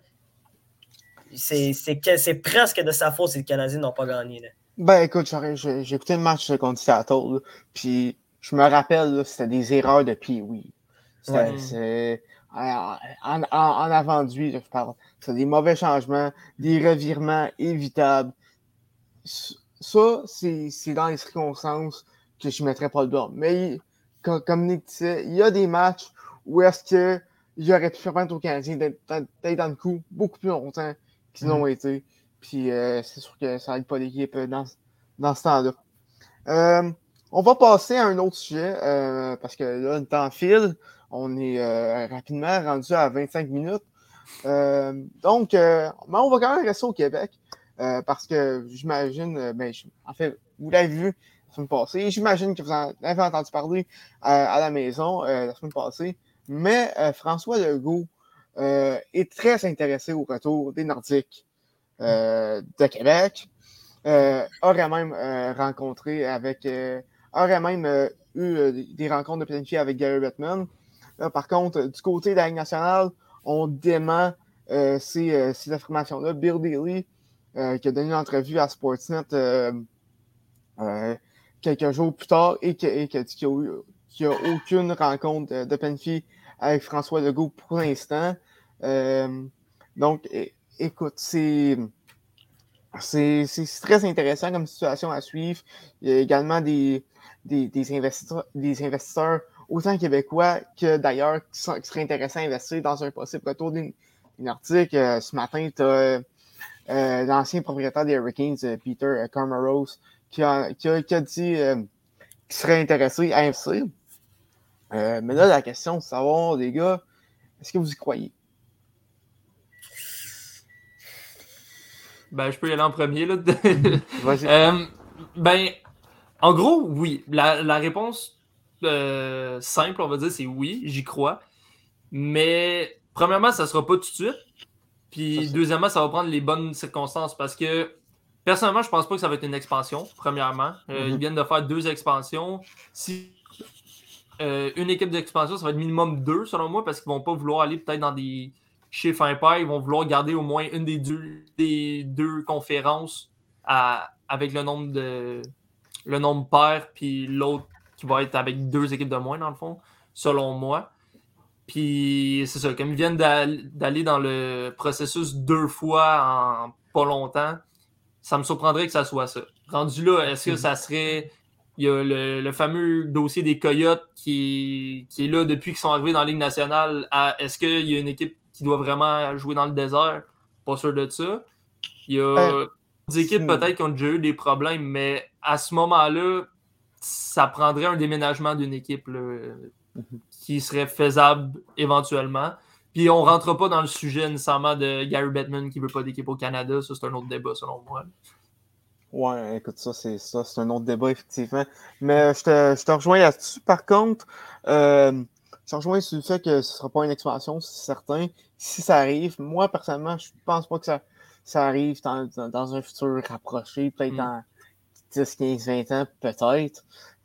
C'est c'est que- c'est presque de sa faute si les Canadiens n'ont pas gagné. là. Ben écoute, j'ai écouté le match contre Seattle, puis je me rappelle, c'était des erreurs de Pee-Wee. C'était Ouais. c'est- en, en, avant de lui, je parle. C'est des mauvais changements, des revirements évitables. Ça, c'est dans les circonstances que je ne mettrais pas le blanc. Mais il- comme, comme Nick disait, il y a des matchs où est-ce que il aurait pu permettre aux Canadiens d'être dans- d'être dans le coup beaucoup plus longtemps qu'ils l'ont été. Puis euh, c'est sûr que ça n'aide pas l'équipe euh, dans, dans ce temps-là. Euh, on va passer à un autre sujet euh, parce que là, le temps file. On est euh, rapidement rendu à 25 minutes. Euh, donc, euh, mais on va quand même rester au Québec euh, parce que j'imagine, euh, ben, en fait, vous l'avez vu la semaine passée. J'imagine que vous en avez entendu parler à la maison la semaine passée. Mais François Legault est très intéressé au retour des Nordiques de Québec. aurait même rencontré avec. aurait même eu des rencontres de planifiées avec Gary Bettman. par contre, du côté de la Ligue nationale, on dément ces, ces affirmations-là. Bill Daly euh, qui a donné une entrevue à Sportsnet euh, euh, quelques jours plus tard et qui, a dit qu'il n'y a, aucune rencontre de, de avec François Legault pour l'instant. donc, écoute, c'est. C'est très intéressant comme situation à suivre. Il y a également des, des, investisseurs, des investisseurs, autant québécois que d'ailleurs, qui, seraient intéressants à investir dans un possible retour d'une article. ce matin, tu as l'ancien propriétaire des Hurricanes, euh, Peter euh, Carmeros, qui a, qui a, dit qu'il serait intéressé à investir. mais là, la question, c'est savoir, les gars, est-ce que vous y croyez? Ben, je peux y aller en premier. Là. ben, en gros, oui. La, la réponse simple, on va dire, c'est oui, j'y crois. Mais premièrement, ça ne sera pas tout de suite. Puis deuxièmement, ça va prendre les bonnes circonstances parce que personnellement, je pense pas que ça va être une expansion, premièrement. Euh, ils mhm. viennent de faire deux expansions. Si euh, une équipe d'expansion, ça va être minimum deux selon moi parce qu'ils vont pas vouloir aller peut-être dans des chiffres impairs. Ils vont vouloir garder au moins une des deux, des deux conférences avec le nombre de le nombre pair, puis l'autre qui va être avec deux équipes de moins dans le fond, selon moi. Puis c'est ça, comme ils viennent d'aller dans le processus deux fois en pas longtemps, ça me surprendrait que ça soit ça. Rendu là, est-ce que mhm. ça serait. Il y a le, fameux dossier des Coyotes qui, qui est là depuis qu'ils sont arrivés dans la Ligue nationale. Est-ce qu'il y a une équipe qui doit vraiment jouer dans le désert? Pas sûr de ça. Il y a euh, des équipes peut-être qui ont déjà eu des problèmes, mais à ce moment-là, ça prendrait un déménagement d'une équipe. Mhm. Qui serait faisable éventuellement. Puis on ne rentre pas dans le sujet nécessairement de Gary Bettman qui ne veut pas d'équipe au Canada. Ça, c'est un autre débat selon moi. Ouais, écoute, ça, c'est ça, c'est un autre débat, effectivement. Mais je te, je te rejoins là-dessus. Par contre, euh, je te rejoins sur le fait que ce ne sera pas une expansion, c'est certain. Si ça arrive, moi, personnellement, je ne pense pas que ça, ça arrive dans, dans, un futur rapproché, peut-être mm. dans 10, 15, 20 ans, peut-être.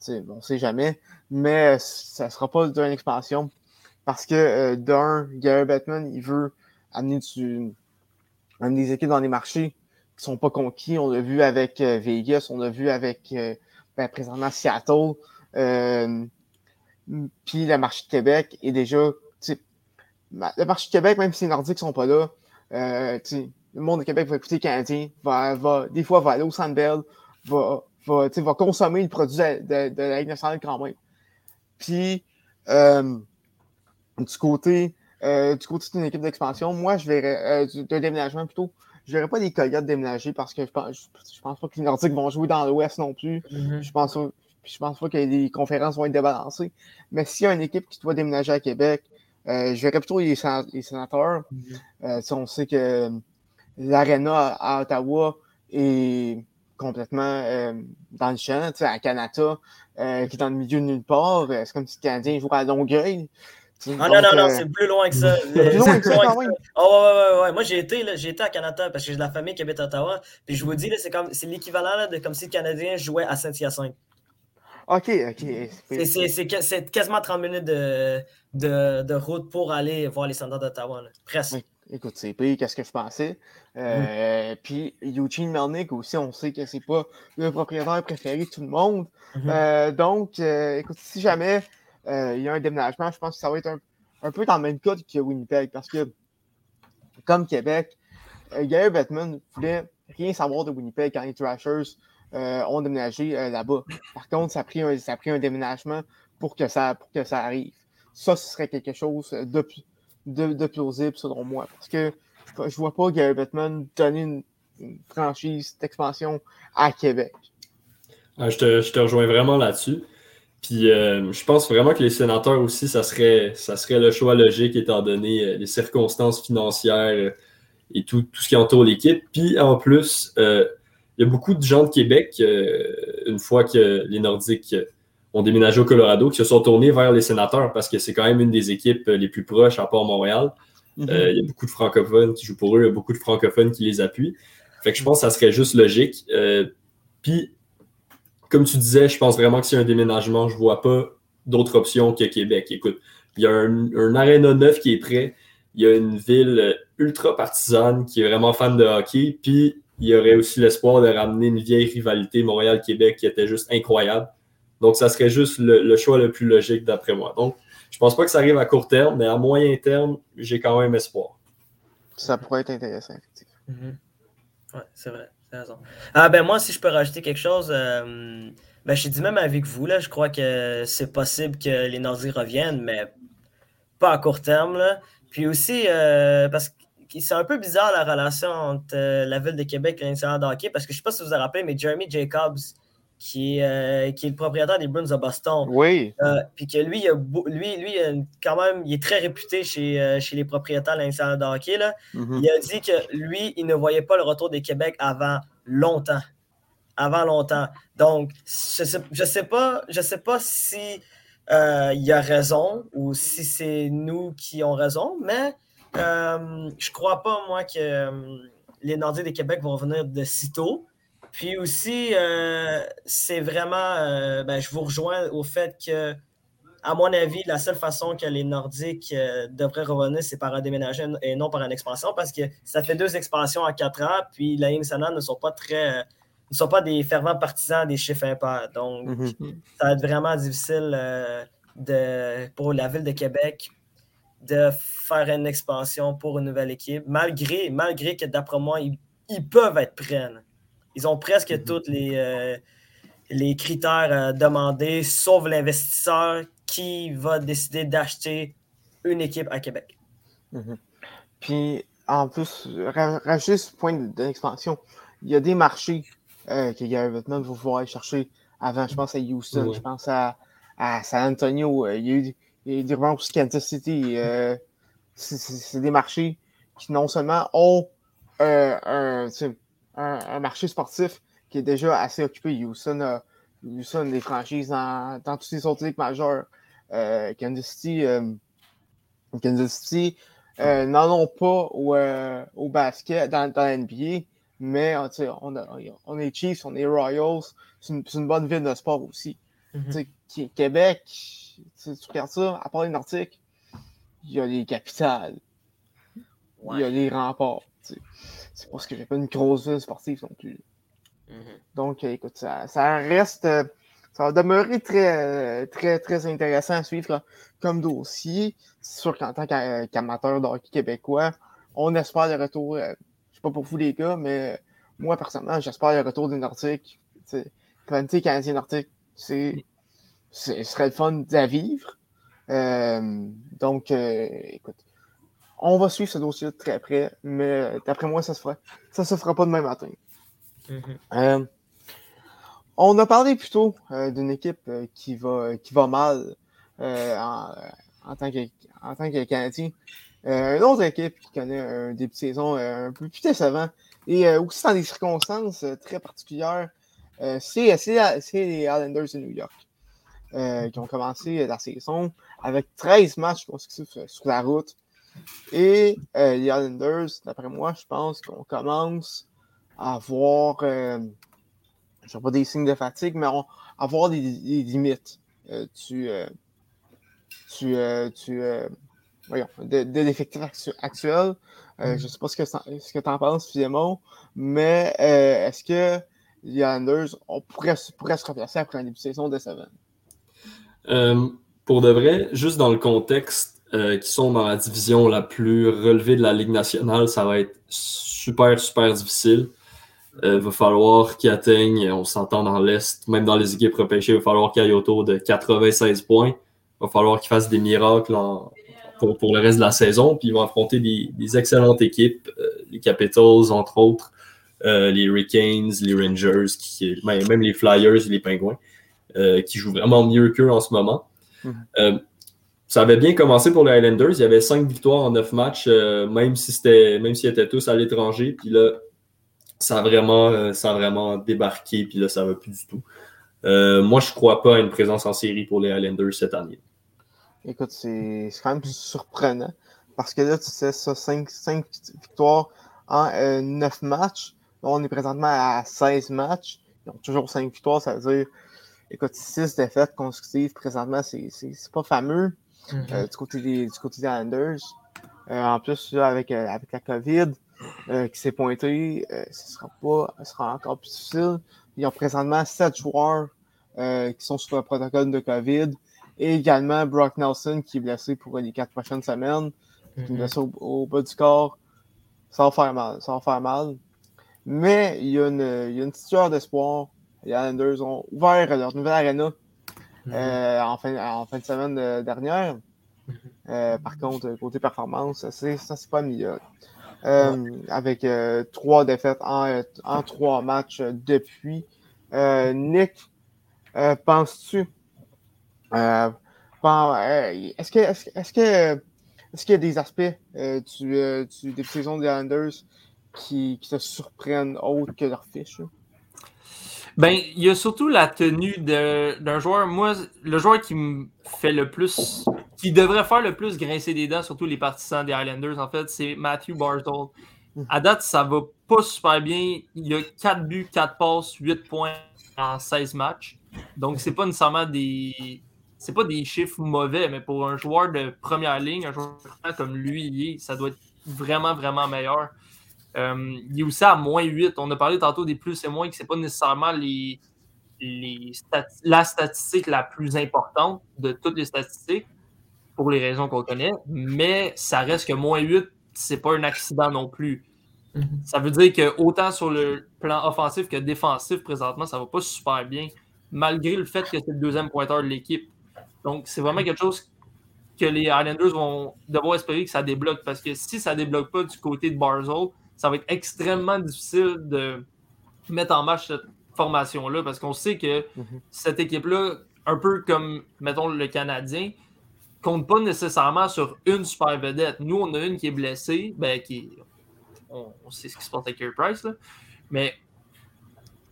On ne sait jamais mais ça ne sera pas d'une expansion parce que euh, d'un, Gary Batman, il veut amener, des équipes dans les marchés qui ne sont pas conquis. On l'a vu avec euh, Vegas, on l'a vu avec euh, ben, présentement Seattle. Puis le marché de Québec est déjà. Le marché de Québec, même si les Nordiques ne sont pas là, le monde de Québec va écouter les Canadiens, va, va, des fois va aller au Sandbell, va, va, va consommer le produit de, de la Ligue nationale quand même. Puis, euh, du côté euh, du côté d'une équipe d'expansion, moi, je verrais, euh, d'un déménagement plutôt, je verrais pas les Coyotes déménager parce que je pense, je, pense pas que les Nordiques vont jouer dans l'Ouest non plus. Mm-hmm. Je pense je pense pas que les conférences vont être débalancées. Mais s'il y a une équipe qui doit déménager à Québec, je verrais plutôt les, sénateurs. Mm-hmm. on sait que l'Arena à, Ottawa est complètement dans le champ, à Canada. Euh, qui est dans le milieu de nulle part. Euh, c'est comme si le Canadien jouait à Longueuil. Ah non, non, non, c'est plus loin que ça. plus loin que ça. Oh, ouais, ouais, ouais. Moi, j'ai été, j'ai été à Canada parce que j'ai de la famille qui habite à Ottawa. Puis je vous dis, c'est, comme, c'est l'équivalent de comme si le Canadien jouait à Saint-Hyacinthe. OK, OK. C'est, c'est, quasiment 30 minutes de, de, de, route pour aller voir les standards d'Ottawa. Presque. Écoute, c'est pire qu'est-ce que je pensais. Euh, puis Eugene Melnick aussi, on sait que c'est pas le propriétaire préféré de tout le monde. Mm-hmm. Euh, donc, euh, écoute, si jamais il y a un déménagement, je pense que ça va être un, peu dans le même cas que Winnipeg, parce que comme Québec, Gary Bettman voulait rien savoir de Winnipeg quand les Thrashers ont déménagé là-bas. Par contre, ça a, pris un, ça a pris un déménagement pour que ça, pour que ça arrive. Ça, ce serait quelque chose de plus de, plausible, selon moi. Parce que je vois pas Gary Bettman donner une, franchise d'expansion à Québec. Ah, je, te, rejoins vraiment là-dessus. Puis euh, je pense vraiment que les sénateurs aussi, ça serait, ça serait le choix logique étant donné euh, les circonstances financières euh, et tout, tout ce qui entoure l'équipe. Puis en plus, il y a beaucoup de gens de Québec une fois que les Nordiques ont déménagé au Colorado, qu'ils se sont tournés vers les sénateurs parce que c'est quand même une des équipes les plus proches à part Montréal. Mhm. Euh, il y a beaucoup de francophones qui jouent pour eux, il y a beaucoup de francophones qui les appuient. Fait que je pense que ça serait juste logique. Euh, Puis, comme tu disais, je pense vraiment que c'est un déménagement. Je ne vois pas d'autre option que Québec. Écoute, il y a un, un aréna neuf qui est prêt. Il y a une ville ultra partisane qui est vraiment fan de hockey. Puis, il y aurait aussi l'espoir de ramener une vieille rivalité Montréal-Québec qui était juste incroyable. Donc, ça serait juste le, le choix le plus logique d'après moi. Donc, je pense pas que ça arrive à court terme, mais à moyen terme, j'ai quand même espoir. Ça pourrait être intéressant, effectivement. Mhm. Ouais, c'est vrai. Ah ben moi, si je peux rajouter quelque chose, euh, ben je suis du même avec vous, là. Je crois que c'est possible que les Nordiques reviennent, mais pas à court terme, là. Puis aussi, euh, parce que c'est un peu bizarre la relation entre euh, la ville de Québec et l'Institut de hockey, parce que je sais pas si vous vous rappelez, mais Jeremy Jacobs, qui est, euh, qui est le propriétaire des Bruins de Boston, Oui. euh, puis que lui, il a lui, lui quand même, il est très réputé chez, euh, chez les propriétaires de l'Institut de hockey, là. Mhm. Il a dit que lui, il ne voyait pas le retour des Québec avant longtemps. Avant longtemps. Donc, je ne sais, je sais, pas, je sais pas si il a raison ou si c'est nous qui avons raison, mais je crois pas, moi, que les Nordiques des Québec vont venir de sitôt. Puis aussi, euh, c'est vraiment, euh, ben, je vous rejoins au fait que, à mon avis, la seule façon que les Nordiques euh, devraient revenir, c'est par un déménagement et non par une expansion, parce que ça fait deux expansions en quatre ans, puis la nationale ne sont pas très, ne sont pas des fervents partisans des chiffres impairs. Donc, Mhm. ça va être vraiment difficile de, pour la ville de Québec de faire une expansion pour une nouvelle équipe, malgré, malgré que d'après moi, ils, ils peuvent être prêts. Ils ont presque Mhm. tous les, euh, les critères euh, demandés, sauf l'investisseur qui va décider d'acheter une équipe à Québec. Puis, en plus, ra- rajouter ce point de, de l'expansion, il y a des marchés euh, que Gary Bettman va pouvoir aller chercher avant. Je pense à Houston, Ouais. je pense à, à San Antonio. il y a eu, il y a eu des rumeurs aussi Kansas City. euh, c'est- des marchés qui non seulement ont euh, un, un, un marché sportif qui est déjà assez occupé. Houston a, Houston a des franchises dans, dans toutes les autres ligues majeures. Euh, Kansas City, euh, Kansas City euh, n'en ont pas au, euh, au basket dans, dans la NBA, mais on, a, on est Chiefs, on est Royals, c'est une, bonne ville de sport aussi. Mhm. Tu sais, Qui- Québec, tu regardes ça, à part les Nordiques, il y a les capitales, il y a les remparts. C'est parce que j'ai pas une grosse ville sportive non plus. Mhm. Donc, euh, écoute, ça, ça reste. euh, ça va demeurer très, euh, très, très intéressant à suivre comme, dossier. C'est sûr qu'en tant qu'a- qu'amateur de hockey québécois, on espère le retour. je sais pas pour vous les gars, mais moi, personnellement, j'espère le retour des Nordiques. Tu sais, Rivalité canadien nordique, c'est. c'est- Ce serait le fun à vivre. Euh, donc, euh, écoute, on va suivre ce dossier de très près, mais d'après moi, ça se fera. Ça se fera pas demain matin. Mhm. Euh, on a parlé plutôt euh, d'une équipe euh, qui, va, qui va mal euh, en, en tant que, en tant que Canadien. Euh, une autre équipe qui connaît un début de saison euh, un peu plus décevant et euh, aussi dans des circonstances euh, très particulières, euh, c'est les Islanders de New York euh, qui ont commencé la saison avec 13 matchs consécutifs euh, sur la route. Et euh, les Islanders, d'après moi, je pense qu'on commence à avoir, euh, je sais pas des signes de fatigue, mais on, à avoir des, des limites euh, du, euh, du, euh, voyons, de, de l'effectif actu- actuel. Euh, Je ne sais pas ce que, ça- ce que tu en penses, Philemon, mais est-ce que les Islanders on pourrait, se- pourraient se replacer après un début de saison décevant? Euh, pour de vrai, juste dans le contexte euh, qui sont dans la division la plus relevée de la Ligue nationale, ça va être super, super difficile. Il va falloir qu'ils atteignent, on s'entend dans l'Est, même dans les équipes repêchées, il va falloir qu'ils aillent autour de 96 points. Il va falloir qu'ils fassent des miracles en- pour, pour le reste de la saison. Puis ils vont affronter des, des excellentes équipes, euh, les Capitals, entre autres, euh, les Hurricanes, les Rangers, qui, même les Flyers et les Pingouins, euh, qui jouent vraiment mieux qu'eux en ce moment. Mhm. Euh, ça avait bien commencé pour les Highlanders. Il y avait cinq victoires en neuf matchs, euh, même si c'était, même s'ils étaient tous à l'étranger. Puis là, ça a vraiment, euh, ça a vraiment débarqué. Puis là, ça va plus du tout. Euh, moi, je ne crois pas à une présence en série pour les Highlanders cette année. Écoute, c'est quand même surprenant. Parce que là, tu sais, ça, 5, victoires en 9 matchs. Là, on est présentement à 16 matchs. Ils ont toujours 5 victoires, ça veut dire, écoute, 6 défaites consécutives présentement, c'est pas fameux mm-hmm. du, côté des, du côté des Islanders. en plus, avec, avec la COVID qui s'est pointée, ce sera, pas, ce sera encore plus difficile. Ils ont présentement 7 joueurs qui sont sous le protocole de COVID. Et également Brock Nelson qui est blessé pour les 4 prochaines semaines. Qui est blessé au, bas du corps. Ça va faire mal. Faire mal. Mais il y a une, il y a une petite d'espoir. Les Islanders ont ouvert leur nouvelle arena euh, en, fin, en fin de semaine euh, dernière. Euh, par contre, côté performance, ça c'est pas mieux. avec trois défaites en, en, trois matchs depuis. Nick, penses-tu est-ce que est-ce que est-ce qu'il y a des aspects du, du, des saisons des Islanders qui, qui te surprennent autre que leur fiche? Ben, il y a surtout la tenue d'un joueur. Moi, le joueur qui me fait le plus, qui devrait faire le plus grincer des dents, surtout les partisans des Highlanders, en fait, c'est Matthew. Hmm. À date, ça va pas super bien. Il a 4 buts, 4 passes, 8 points en 16 matchs. Donc, c'est pas nécessairement des. C'est pas des chiffres mauvais, mais pour un joueur de première ligne, un joueur comme lui, ça doit être vraiment, vraiment meilleur. Euh, il est aussi à moins 8. On a parlé tantôt des plus et moins, que ce n'est pas nécessairement les, la statistique la plus importante de toutes les statistiques, pour les raisons qu'on connaît, mais ça reste que moins 8, c'est pas un accident non plus. Mm-hmm. Ça veut dire que autant sur le plan offensif que défensif, présentement, ça va pas super bien, malgré le fait que c'est le deuxième pointeur de l'équipe. Donc, c'est vraiment quelque chose que les Islanders vont devoir espérer que ça débloque, parce que si ça débloque pas du côté de Barzell, ça va être extrêmement difficile de mettre en marche cette formation-là parce qu'on sait que mhm. cette équipe-là, un peu comme, mettons, le Canadien, compte pas nécessairement sur une super vedette. Nous, on a une qui est blessée, ben, qui on, sait ce qui se passe avec Carey Price, mais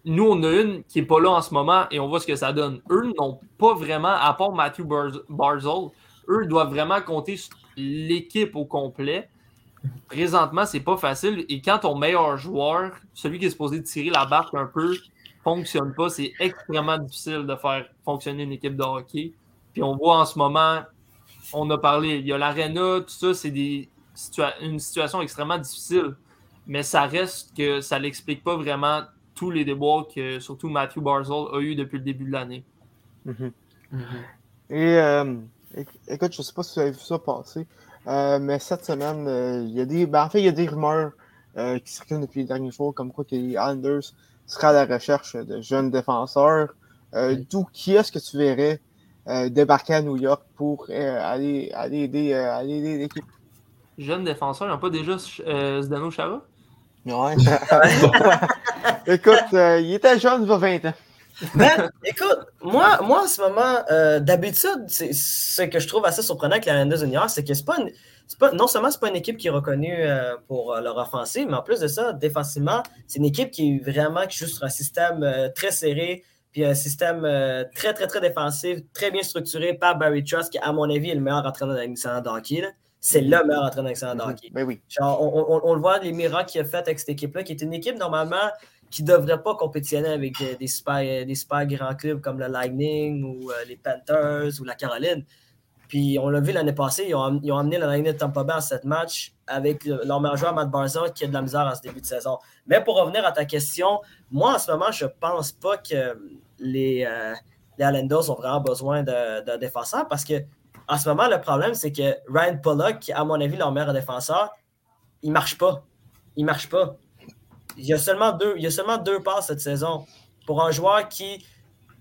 nous, on a une qui n'est pas là en ce moment et on voit ce que ça donne. Eux n'ont pas vraiment, à part Matthew Barzell, eux doivent vraiment compter sur l'équipe au complet présentement, c'est pas facile. Et quand ton meilleur joueur, celui qui est supposé tirer la barque un peu, fonctionne pas, c'est extrêmement difficile de faire fonctionner une équipe de hockey. Puis on voit en ce moment, on a parlé, il y a l'arena, tout ça, c'est des une situation extrêmement difficile. Mais ça reste que ça n'explique pas vraiment tous les déboires que surtout Matthew Barzell a eu depuis le début de l'année. Mm-hmm. Et euh, écoute, je sais pas si vous avez vu ça passer. Euh, mais cette semaine, euh, il y a des. Ben, en fait, il y a des rumeurs euh, qui circulent depuis les derniers jours, comme quoi que les Islanders seraient à la recherche de jeunes défenseurs. D'où qui est-ce que tu verrais débarquer à New York pour aller, aller, aider, aller aider l'équipe? Jeunes défenseurs, ils n'ont pas déjà Zdeno Chara? Ouais. Écoute, il était jeune, il va 20 ans. Ben, écoute, moi, moi en ce moment, euh, d'habitude, ce que je trouve assez surprenant avec la Islanders Junior, c'est que c'est pas, pas, non seulement c'est pas une équipe qui est reconnue euh, pour euh, leur offensive, mais en plus de ça, défensivement, c'est une équipe qui est vraiment qui joue sur un système très serré, puis un système très, très, très défensif, très bien structuré par Barry Trust, qui, à mon avis, est le meilleur entraîneur de hockey. C'est le meilleur entraîneur de mm-hmm. hockey. Ben oui. on, on, le voit, les miracles qu'il a fait avec cette équipe-là, qui est une équipe normalement qui ne devraient pas compétitionner avec des, super, des super grands clubs comme le Lightning ou euh, les Panthers ou la Caroline. Puis on l'a vu l'année passée, ils ont, amené le Lightning de Tampa Bay en sept matchs avec leur meilleur joueur, Matt Barza, qui a de la misère en ce début de saison. Mais pour revenir à ta question, moi en ce moment, je ne pense pas que les, euh, les ont vraiment besoin d'un défenseur parce que en ce moment, le problème, c'est que Ryan Pollock, à mon avis leur meilleur défenseur, il ne marche pas. Il ne marche pas il y a seulement deux, il y a seulement deux passes cette saison. Pour un joueur qui,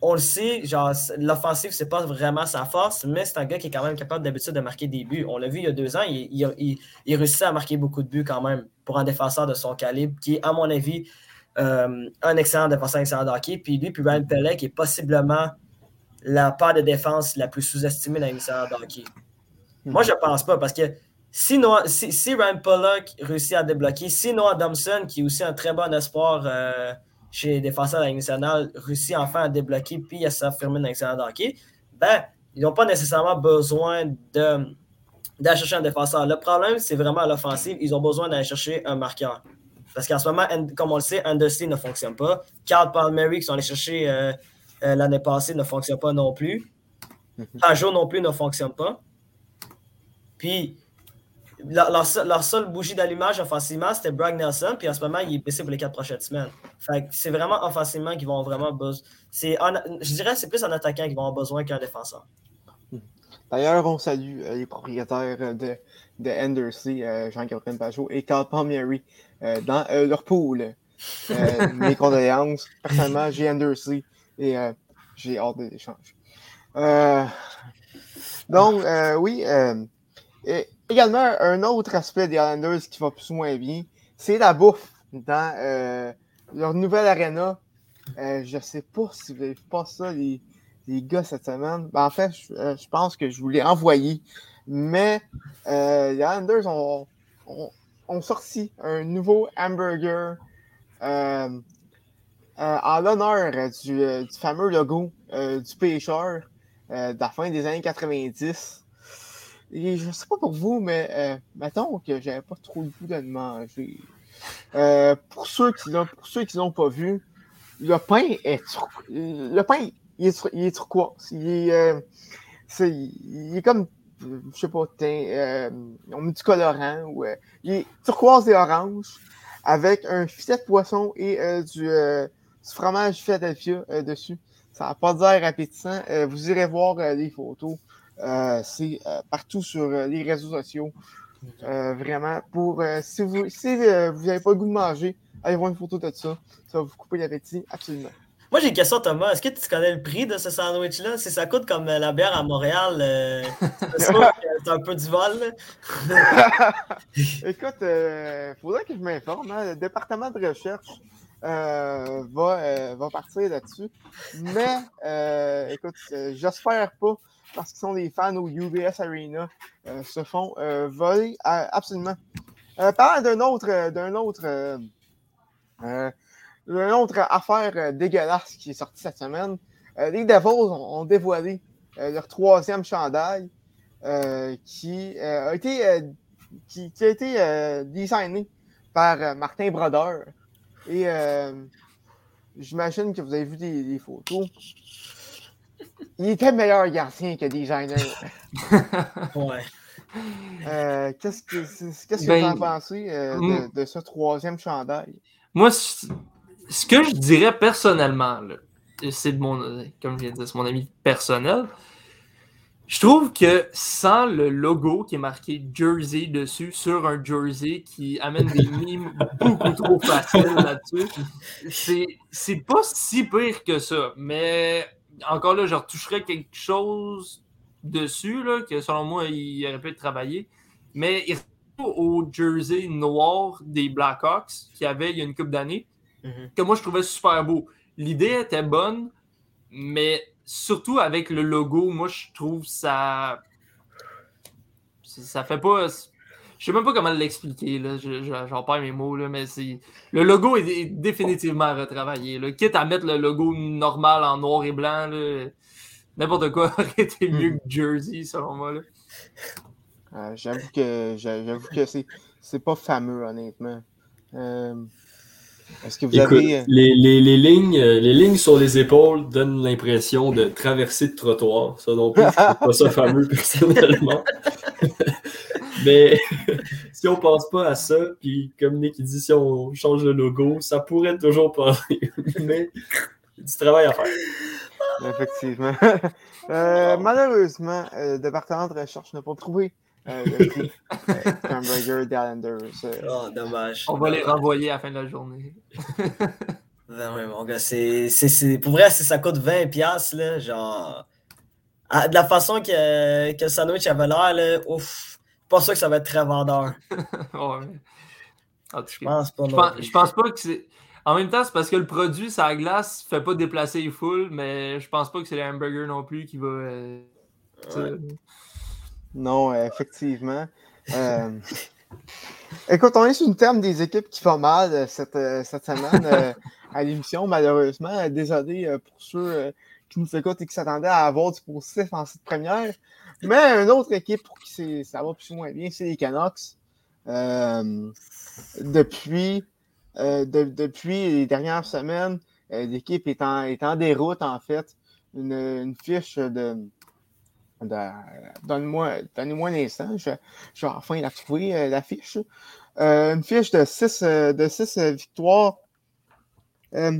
on le sait, genre, l'offensive, c'est pas vraiment sa force, mais c'est un gars qui est quand même capable d'habitude de marquer des buts. On l'a vu il y a deux ans, il, il, réussit à marquer beaucoup de buts quand même pour un défenseur de son calibre, qui est, à mon avis, euh, un excellent défenseur, excellent hockey. Puis lui, puis Ryan Pellet, qui est possiblement la part de défense la plus sous-estimée dans de hockey. Moi, je pense pas, parce que si, si, Ryan Pollock réussit à débloquer, si Noah Thompson, qui est aussi un très bon espoir euh, chez les défenseurs de la nationale réussit enfin à débloquer puis à s'affirmer dans l'excellent hockey, ben, ils n'ont pas nécessairement besoin de d'aller chercher un défenseur. Le problème, c'est vraiment à l'offensive. Ils ont besoin d'aller chercher un marqueur. Parce qu'en ce moment, comme on le sait, Anderson ne fonctionne pas. Carl Palmieri, qui sont allés chercher euh, euh, l'année passée, ne fonctionne pas non plus. Pajot non plus ne fonctionne pas. Puis, leur, leur, seule bougie d'allumage offensivement, c'était Bragg Nelson. Puis en ce moment, il est blessé pour les quatre prochaines semaines. Fait c'est vraiment offensivement qu'ils vont vraiment besoin. Je dirais que c'est plus un attaquant qui vont avoir besoin qu'un défenseur. D'ailleurs, on salue euh, les propriétaires de, de euh, Jean-Gabriel Pajot et Carl Palmieri euh, dans leur pool. mes condoléances. Personnellement, j'ai Anderson et j'ai hâte de l'échange. donc, oui. Et également, un autre aspect des Islanders qui va plus ou moins bien, c'est la bouffe dans leur nouvelle arena. je ne sais pas si vous avez pas ça, les, les gars cette semaine. Ben, en fait, euh, je, pense que je voulais envoyer. Mais euh, les Islanders ont, sorti un nouveau hamburger euh, en l'honneur du, fameux logo du pêcheur de la fin des années 90. Et je sais pas pour vous, mais mettons que j'avais pas trop le goût de le manger. pour ceux qui l'ont pour ceux qui l'ont pas vu, le pain est le pain il est, il est turquoise. Il est, euh, il est comme, je sais pas, euh, on met du colorant. Ou, euh, il est turquoise et orange avec un filet de poisson et du, du, fromage Philadelphia dessus. Ça n'a pas l'air appétissant. vous irez voir les photos. C'est partout sur les réseaux sociaux. vraiment, pour si vous si, vous n'avez pas le goût de manger, allez voir une photo de ça. Ça va vous couper l'appétit, absolument. Moi, j'ai une question, Thomas. Est-ce que tu connais le prix de ce sandwich-là? Si ça coûte comme euh, la bière à Montréal, euh, c'est un peu du vol. Écoute, il euh, faudrait que je m'informe. Hein. Le département de recherche va, va partir là-dessus. Mais, écoute, j'espère pas, parce qu'ils sont des fans au UBS Arena, se font voler absolument. parlant d'un autre, d'un autre une autre affaire euh, dégueulasse qui est sortie cette semaine. Euh, les Devils ont, dévoilé euh, leur troisième chandail qui, a été, qui, a été designé par Martin Brodeur. Et j'imagine que vous avez vu des, photos. Il était meilleur gardien que designer. ouais. qu'est-ce que, qu'est-ce que vous en ben, pensez de, de, ce troisième chandail? Moi, ce que je dirais personnellement, c'est de mon, comme je viens de dire, c'est mon ami personnel. Je trouve que sans le logo qui est marqué Jersey dessus, sur un Jersey qui amène des mimes beaucoup trop faciles là-dessus, c'est pas si pire que ça. Mais encore là, je retoucherais quelque chose dessus, là, que selon moi, il aurait pu être travaillé. Mais il au Jersey noir des Blackhawks qu'il y avait il y a une couple d'années. Mhm. que moi je trouvais super beau. L'idée était bonne, mais surtout avec le logo, moi je trouve ça. Ça fait pas. Je sais même pas comment l'expliquer, j'en perds mes mots, là, mais c'est. Le logo est, définitivement retravaillé. Là. Quitte à mettre le logo normal en noir et blanc, n'importe quoi aurait été mieux mhm. que Jersey, selon moi. Euh, j'avoue que j'avoue que c'est pas fameux, honnêtement. Euh, est-ce que vous avez... Euh, les, les, les, lignes, euh, les lignes sur les épaules donnent l'impression de traverser de trottoir. Ça non plus, je pas ça fameux personnellement. Mais si on pense pas à ça, puis comme Nick dit, si on change le logo, ça pourrait toujours pas. Mais il y a du travail à faire. Effectivement. Euh, malheureusement, le département de recherche n'a pas trouvé euh, hamburger Oh, dommage. On va les renvoyer à la fin de la journée. non, oui, mon gars, c'est, pour vrai, si ça coûte 20$, là, genre. de la façon que, que le sandwich avait l'air, là, ouf, pas sûr que ça va être très vendeur. ouais. je pense pas. Je pense, pas que c'est. En même temps, c'est parce que le produit, sa glace, fait pas déplacer les foules, mais je pense pas que c'est les hamburgers non plus qui va. Euh, non, effectivement. Euh, Écoute, on est sur une terme des équipes qui font mal euh, cette, euh, cette semaine euh, à l'émission, malheureusement. Euh, Désolé euh, pour ceux euh, qui nous écoutent et qui s'attendaient à avoir du positif en cette première. Mais une autre équipe pour qui ça va plus ou moins bien, c'est les Canucks. Euh, depuis, euh, de- depuis les dernières semaines, euh, l'équipe est en, est en déroute, en fait. Une, une fiche de. Donne-moi donne un instant, je, je vais enfin la trouver, euh, la fiche. Euh, une fiche de 6 de six, euh, victoires.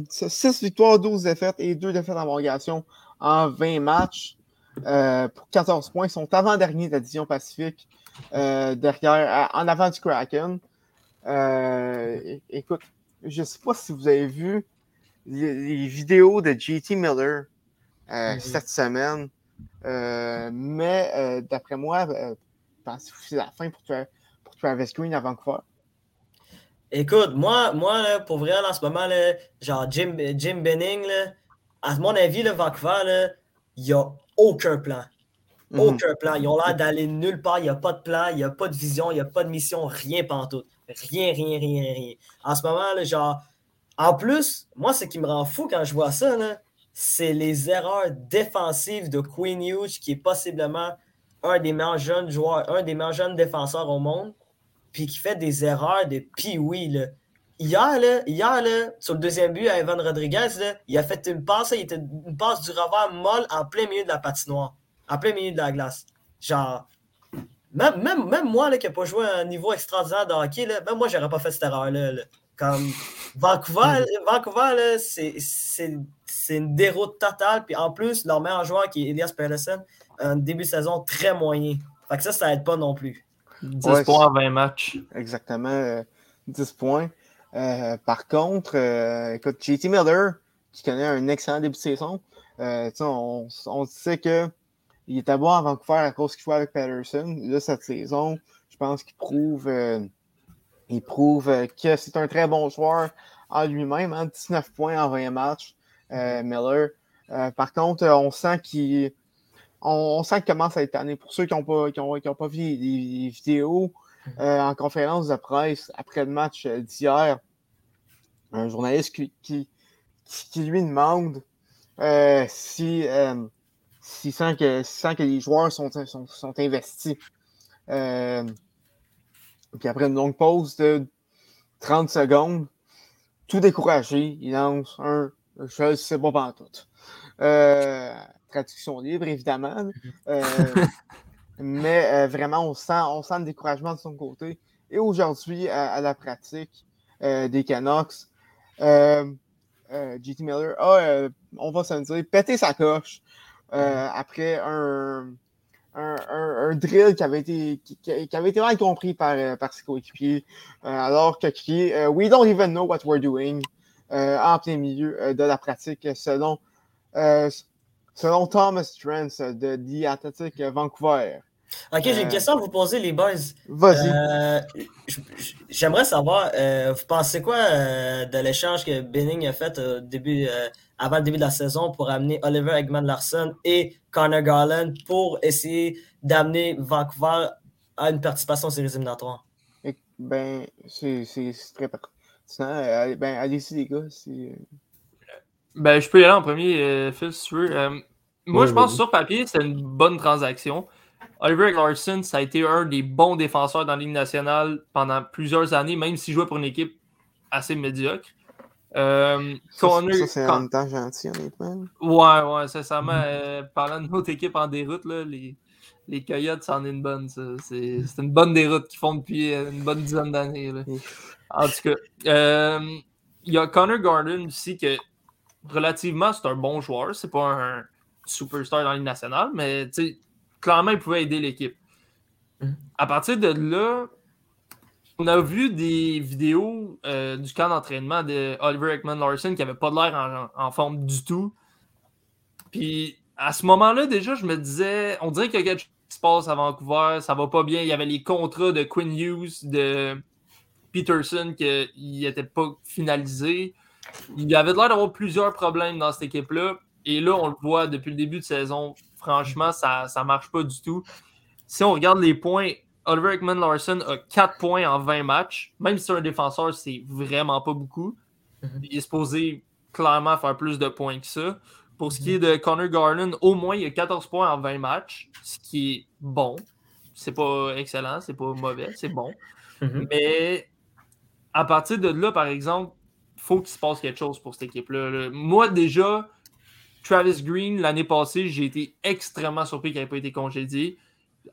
6 victoires, 12 défaites et 2 défaites en prolongation en 20 matchs. euh, pour 14 points. Ils sont avant-derniers de la division Pacifique, euh, derrière, en avant du Kraken. Euh, écoute, je ne sais pas si vous avez vu les, les vidéos de JT Miller euh, Mhm. cette semaine, euh, mais euh, d'après moi, euh, que c'est la fin pour, pour Travis Green à Vancouver? Écoute, moi, moi là, pour vrai, là, en ce moment, là, genre Jim, Jim Benning, à mon avis, le Vancouver, il n'y a aucun plan. Mhm. Aucun plan. Ils ont l'air d'aller nulle part. Il n'y a pas de plan, il n'y a pas de vision, il n'y a pas de mission, rien pantoute. Rien, rien, rien, rien. En ce moment, genre, en plus, moi, ce qui me rend fou quand je vois ça, c'est les erreurs défensives de Queen Hughes, qui est possiblement un des meilleurs jeunes joueurs, un des meilleurs jeunes défenseurs au monde, puis qui fait des erreurs de pee là. Hier, là, hier là, sur le deuxième but à Evan Rodriguez, là, il a fait une passe, il était une passe du revers molle en plein milieu de la patinoire, en plein milieu de la glace. Genre, même, même, même moi là, qui n'ai pas joué à un niveau extraordinaire de hockey, là, même moi, j'aurais pas fait cette erreur-là. là. Comme Vancouver, Vancouver là, c'est, c'est, c'est une déroute totale. Puis en plus, leur meilleur joueur, qui est Elias Pettersson, a un début de saison très moyen. Fait que ça, ça aide pas non plus. 10 Ouais, points en 20 matchs. Exactement, euh, 10 points. Euh, par contre, euh, écoute, JT Miller, qui connaît un excellent début de saison, euh, tu sais, on, on sait que il était bon à Vancouver à cause qu'il jouait avec Patterson. Là, cette saison, je pense qu'il prouve, euh, il prouve euh, que c'est un très bon joueur en lui-même. hein, 19 points en 20 matchs, euh, Miller. Euh, par contre, on sent qu'il on, on sent qu'il commence à être tanné. Pour ceux qui n'ont pas, qui ont, qui ont pas vu les, les vidéos euh, en conférence de presse après le match d'hier, un journaliste qui, qui, qui- lui demande si s'il sent que, sent que les joueurs sont, sont, sont investis. Puis après une longue pause de 30 secondes, tout découragé, il lance un je ne sais pas pantoute. Euh, traduction libre, évidemment. Euh, mais euh, vraiment, on sent, on sent le découragement de son côté. Et aujourd'hui, à, à la pratique des Canucks, JT Miller a, on va se le dire, pété sa coche après un, un, un- un drill qui avait été, qui, qui- avait été mal compris par, euh, par ses coéquipiers, euh, alors que crié euh, We don't even know what we're doing euh, en plein milieu euh, de la pratique, selon, euh, selon Thomas Trent de The Athletic Vancouver. Ok, j'ai Euh, une question à vous poser, les boys. Vas-y. Euh, J'aimerais savoir, euh, vous pensez quoi euh, de l'échange que Benning a fait au début, euh, avant le début de la saison pour amener Oliver Eggman Larson et Connor Garland pour essayer d'amener Vancouver à une participation aux séries éliminatoires? Ben, c'est très pertinent. Euh, ben, allez-y, les gars. c'est- Ben, je peux y aller en premier, euh, Phil, si tu veux. Euh, moi, je pense vas-y. sur papier, c'est une bonne transaction. Oliver Larson, ça a été un des bons défenseurs dans la Ligue nationale pendant plusieurs années, même s'il jouait pour une équipe assez médiocre. Euh, Ça, Connor- c'est- ça, c'est en même temps gentil, honnêtement. Ouais, ouais, sincèrement, euh, parlant de notre équipe en déroute, là, les, les Coyotes, c'en est une bonne. ça. C'est c'est une bonne déroute qu'ils font depuis une bonne dizaine d'années. là. En tout cas, euh, il y a Connor Garden aussi que relativement c'est un bon joueur. C'est pas un superstar dans la Ligue nationale, mais tu sais, clairement il pouvait aider l'équipe. Mhm. À partir de là, on a vu des vidéos euh, du camp d'entraînement de Oliver Ekman Larson qui avait pas de l'air en, en forme du tout. Puis à ce moment-là, déjà, je me disais, on dirait qu'il y a quelque chose qui se passe à Vancouver, ça va pas bien. Il y avait les contrats de Quinn Hughes, de Peterson qui n'étaient pas finalisés. Il y avait l'air d'avoir plusieurs problèmes dans cette équipe-là. Et là, on le voit depuis le début de saison. Franchement, ça ne marche pas du tout. Si on regarde les points Oliver Ekman Larson a 4 points en 20 matchs. Même si c'est un défenseur, c'est vraiment pas beaucoup. Mhm. Il est supposé clairement faire plus de points que ça. Pour ce qui est de Connor Garland, au moins il a 14 points en 20 matchs, ce qui est bon. C'est pas excellent, c'est pas mauvais, c'est bon. Mhm. Mais à partir de là, par exemple, il faut qu'il se passe quelque chose pour cette équipe-là. là. Moi, déjà, Travis Green, l'année passée, j'ai été extrêmement surpris qu'il n'ait pas été congédié.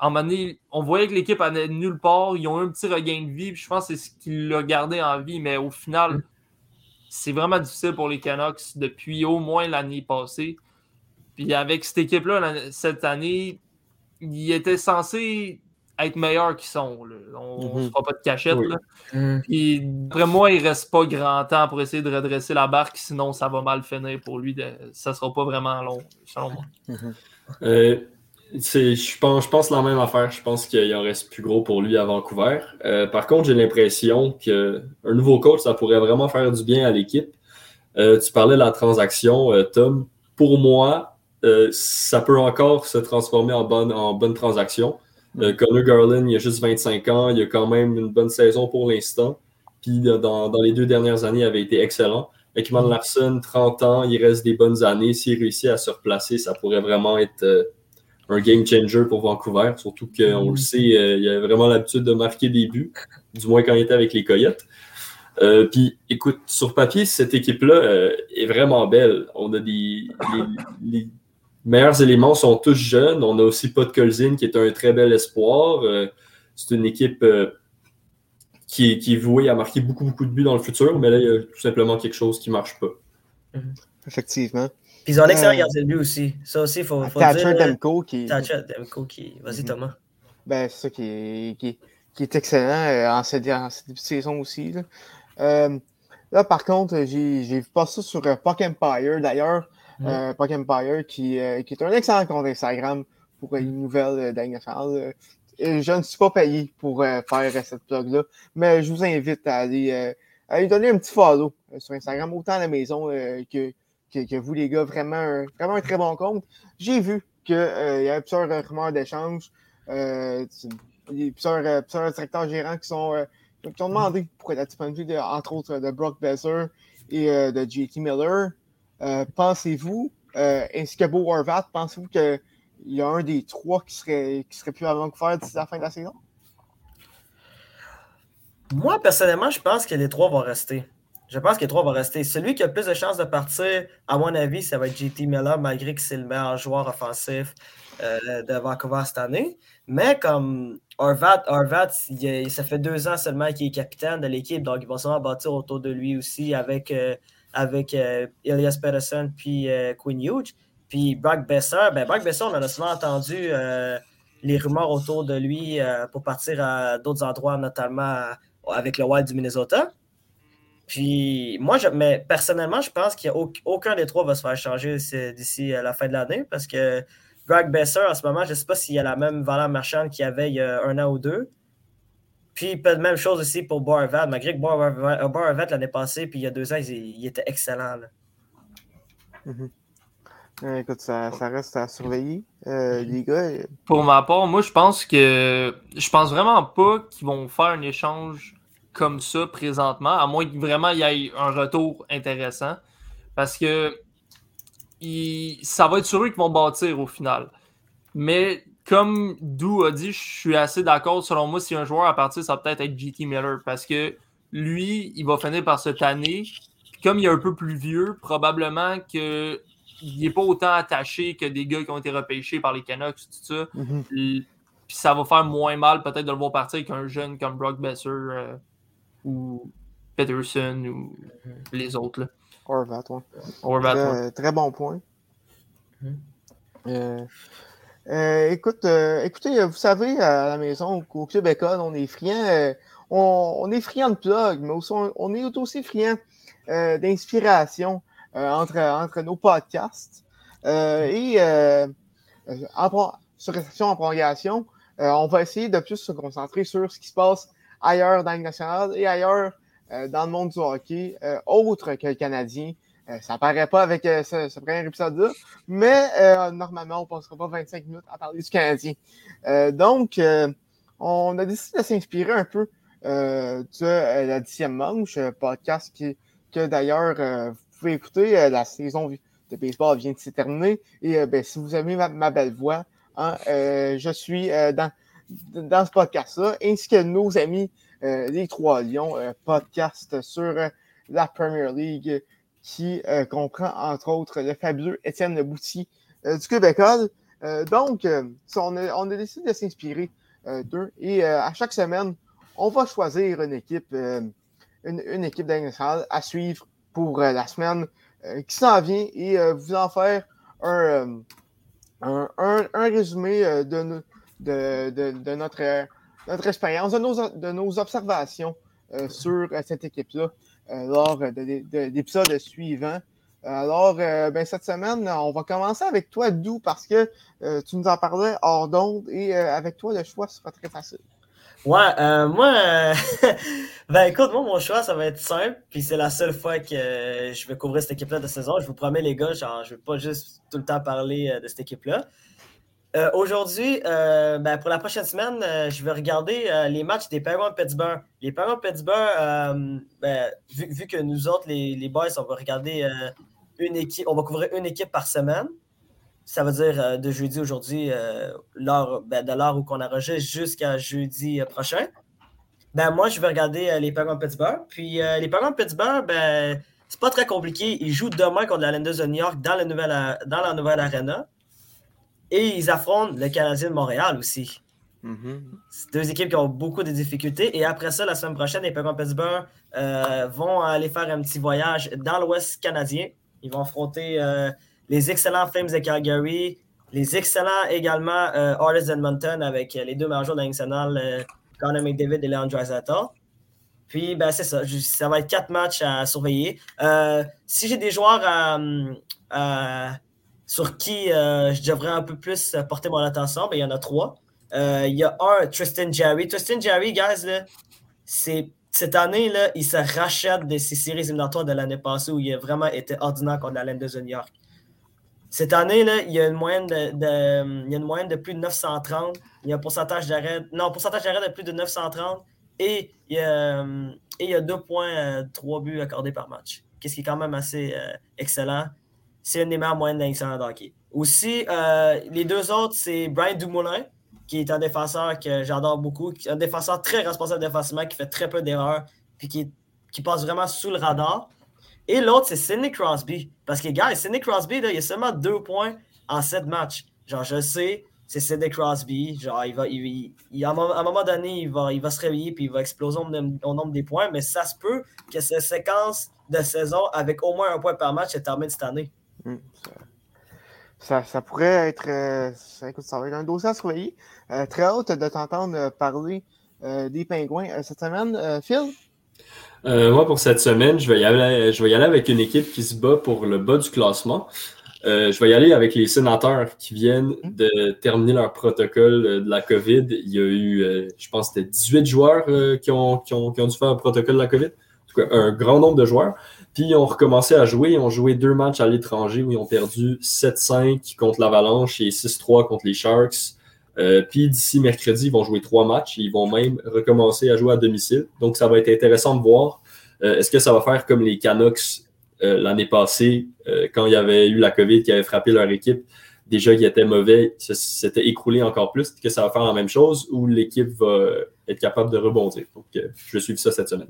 En donné, on voyait que l'équipe allait nulle part. Ils ont eu un petit regain de vie. puis je pense que c'est ce qui l'a gardé en vie. Mais au final, c'est vraiment difficile pour les Canucks depuis au moins l'année passée. Puis avec cette équipe-là, cette année, ils étaient censés être meilleurs qu'ils sont. là. On ne Mhm. se fera pas de cachette. Oui. là. Mhm. Puis, d'après moi, il reste pas grand temps pour essayer de redresser la barque, sinon ça va mal finir pour lui. De... Ça sera pas vraiment long, selon moi. Euh, c'est- je, pense, je pense la même affaire. Je pense qu'il en reste plus gros pour lui à Vancouver. Euh, par contre, j'ai l'impression qu'un nouveau coach, ça pourrait vraiment faire du bien à l'équipe. Euh, tu parlais de la transaction, euh, Tom. Pour moi, euh, ça peut encore se transformer en bonne, en bonne transaction. Euh, Connor Garland, il a juste 25 ans. Il a quand même une bonne saison pour l'instant. Puis dans, dans les deux dernières années, il avait été excellent. Ekman Larson, 30 ans, il reste des bonnes années. S'il réussit à se replacer, ça pourrait vraiment être euh, un game changer pour Vancouver. Surtout qu'on le sait, euh, il a vraiment l'habitude de marquer des buts, du moins quand il était avec les Coyotes. Euh, Puis écoute, sur papier, cette équipe-là euh, est vraiment belle. On a des. Les, les meilleurs éléments sont tous jeunes. On a aussi Podkolzin qui est un très bel espoir. Euh, c'est une équipe. euh, qui est, qui est vouée à marquer beaucoup, beaucoup de buts dans le futur, mais là, il y a tout simplement quelque chose qui ne marche pas. Effectivement. Puis ils ont un excellent Euh, gardien de but aussi. Ça aussi, il faut, faut Thatcher dire. Demko qui, Thatcher Demko qui. Vas-y, Mhm. Thomas. Ben, c'est ça qui est, qui, est- qui est excellent euh, en cette, en saison aussi. Là, Euh, là, par contre, j'ai j'ai vu passer ça sur euh, Puck Empire d'ailleurs. Euh, Puck Empire qui, euh, qui est un excellent compte Instagram pour une nouvelle euh, d'Anne nationale. Euh, je ne suis pas payé pour faire cette plug-là, mais je vous invite à aller, à lui donner un petit follow sur Instagram, autant à la maison que, que, que vous, les gars. Vraiment un, vraiment un très bon compte. J'ai vu qu'il y a plusieurs rumeurs d'échange. Plusieurs, plusieurs directeurs gérants qui sont qui ont demandé pour être disponible, de, entre autres, de Brock Besser et euh, de JT Miller. Euh, pensez-vous, euh, ainsi que Beau Horvat, pensez-vous qu'il y a un des trois qui serait, qui serait plus à Vancouver d'ici la fin de la saison? Moi, personnellement, je pense que les trois vont rester. Je pense que les trois vont rester. Celui qui a plus de chances de partir, à mon avis, ça va être JT Miller, malgré que c'est le meilleur joueur offensif euh, de Vancouver cette année. Mais comme Horvat, Horvat il ça fait deux ans seulement qu'il est capitaine de l'équipe, donc il va sûrement bâtir autour de lui aussi avec, euh, avec euh, Elias Pettersson puis euh, Quinn Hughes. Puis Brock Besser, ben Brock Besser, on en a souvent entendu euh, les rumeurs autour de lui pour partir à d'autres endroits, notamment avec le Wild du Minnesota. Puis moi, mais personnellement, je pense qu'il n'y a au- aucun des trois va se faire changer d'ici la fin de l'année parce que Greg Besser, en ce moment, je ne sais pas s'il a la même valeur marchande qu'il y avait il y a un an ou deux. Puis peut même chose aussi pour Boarvat, malgré que Boarvat, Boarvat, l'année passée, puis il y a deux ans, il, il était excellent. là. Euh, écoute, ça, ça reste à surveiller. Euh, les gars, euh, Pour ma part, moi, je pense que. Je pense vraiment pas qu'ils vont faire un échange comme ça présentement, à moins que vraiment il y ait un retour intéressant. Parce que il- ça va être sur eux qu'ils vont bâtir au final. Mais comme Dou a dit, je suis assez d'accord. Selon moi, si un joueur à partir, ça va peut-être être JT Miller. Parce que lui, il va finir par se tanner. Puis comme il est un peu plus vieux, probablement que il n'est pas autant attaché que des gars qui ont été repêchés par les Canucks, tout ça. mhm. Puis puis ça va faire moins mal peut-être de le voir partir qu'un jeune comme Brock Besser euh, ou Peterson ou les autres. Là. Ouais. Ouais. Très, très bon point. Mhm. Euh, euh, écoute, euh, écoutez, euh, vous savez, à la maison, au, École, on est friand, on, est friand de plug, mais on, est aussi friand d'inspiration entre, entre nos podcasts. Et en sur réception en prolongation, on va essayer de plus se concentrer sur ce qui se passe ailleurs dans le national et ailleurs dans le monde du hockey, autre que le Canadien. Euh, ça paraît pas avec euh, ce, ce premier épisode-là, mais euh, normalement, on ne passera pas 25 minutes à parler du Canadien. Euh, donc, euh, on a décidé de s'inspirer un peu de la dixième manche, podcast qui, que d'ailleurs vous pouvez écouter. la saison de baseball vient de se terminer. Et ben, si vous aimez ma, belle voix, hein, je suis dans, dans ce podcast-là, ainsi que nos amis les Trois Lions, podcast sur la Premier League qui comprend entre autres le fabuleux Étienne Bouty du Québec. donc, on, a, on a décidé de s'inspirer d'eux. Et à chaque semaine, on va choisir une équipe, euh, une, équipe à suivre pour euh, la semaine euh, qui s'en vient et vous en faire un, résumé de, notre, expérience, de nos observations sur cette équipe-là lors de, l'épisode suivant. Alors, ben, cette semaine, on va commencer avec toi, Dou, parce que tu nous en parlais hors d'onde et avec toi, le choix sera très facile. Ouais, euh, moi, euh, ben écoute, moi, mon choix, ça va être simple, puis c'est la seule fois que je vais couvrir cette équipe-là de saison. Je vous promets, les gars, genre, je vais pas juste tout le temps parler euh, de cette équipe-là. Aujourd'hui, ben, pour la prochaine semaine, je vais regarder les matchs des Penguins de Pittsburgh. Les Penguins de Pittsburgh, ben, vu, que nous autres, les, boys, on va regarder une équipe, on va couvrir une équipe par semaine ça veut dire euh, de jeudi aujourd'hui, euh, ben, de l'heure où on enregistre jusqu'à jeudi euh, prochain. Ben, moi, je vais regarder les Penguins de Pittsburgh. Puis les Penguins de Pittsburgh, ben, c'est pas très compliqué. Ils jouent demain contre la de New York dans, nouvelle, dans la nouvelle arena. Et ils affrontent le Canadien de Montréal aussi. Mm-hmm. C'est deux équipes qui ont beaucoup de difficultés. Et après ça, la semaine prochaine, les Penguins Pittsburgh vont aller faire un petit voyage dans l'Ouest canadien. Ils vont affronter les excellents Flames de Calgary, les excellents également euh, Artists Edmonton avec euh, les deux joueurs de la nationale, euh, Connor McDavid et Leon Draisaitl. Puis, ben, c'est ça. Ça va être quatre matchs à surveiller. Euh, si j'ai des joueurs sur qui je devrais un peu plus porter mon attention, ben, il y en a trois. Il y a un, Tristan Jerry. Tristan Jerry, guys, c'est cette année, là, il se rachète de ses séries éliminatoires de l'année passée où il a vraiment été ordinaire contre la Laine de New York. Cette année, là, il y a une moyenne de, plus de 930. Il y a un pourcentage d'arrêt. Non, pourcentage d'arrêt de plus de 930. Et il y a, et il y a 2,3 buts accordés par match. Qu'est-ce qui est quand même assez euh, excellent. C'est une des meilleures moyennes d'un hockey. Aussi, euh, les deux autres, c'est Brian Dumoulin, qui est un défenseur que j'adore beaucoup, un défenseur très responsable défensivement, qui fait très peu d'erreurs, puis qui, qui passe vraiment sous le radar. Et l'autre, c'est Sidney Crosby. Parce que, gars, Sidney Crosby, là, il a seulement deux points en sept matchs. Genre, je sais, c'est Sidney Crosby. Genre, il va, il, à, un moment, donné, il va, il va se réveiller puis il va exploser au nombre, des points. Mais ça se peut que cette séquence de saison avec au moins un point par match se termine cette année. Hmm, ça, ça, pourrait être. Euh, ça, écoute, ça va être un dossier à surveiller. Euh, très hâte de t'entendre parler euh, des pingouins cette semaine. Phil? Moi, pour cette semaine, je vais, y aller, je vais y aller avec une équipe qui se bat pour le bas du classement. Euh, je vais y aller avec les sénateurs qui viennent de terminer leur protocole de la COVID. Il y a eu, euh, je pense, c'était 18 joueurs qui ont, qui, ont, qui, ont, dû faire un protocole de la COVID. En tout cas, un grand nombre de joueurs. Puis ils ont recommencé à jouer. Ils ont joué deux matchs à l'étranger où ils ont perdu 7-5 contre l'Avalanche et 6-3 contre les Sharks. Euh, puis d'ici mercredi, ils vont jouer trois matchs. Ils vont même recommencer à jouer à domicile. Donc, ça va être intéressant de voir. Euh, est-ce que ça va faire comme les Canucks euh, l'année passée, quand il y avait eu la COVID qui avait frappé leur équipe? Déjà, ils étaient mauvais, s'était écroulé encore plus. Est-ce que ça va faire la même chose ou l'équipe va être capable de rebondir? Donc, je vais suivre ça cette semaine.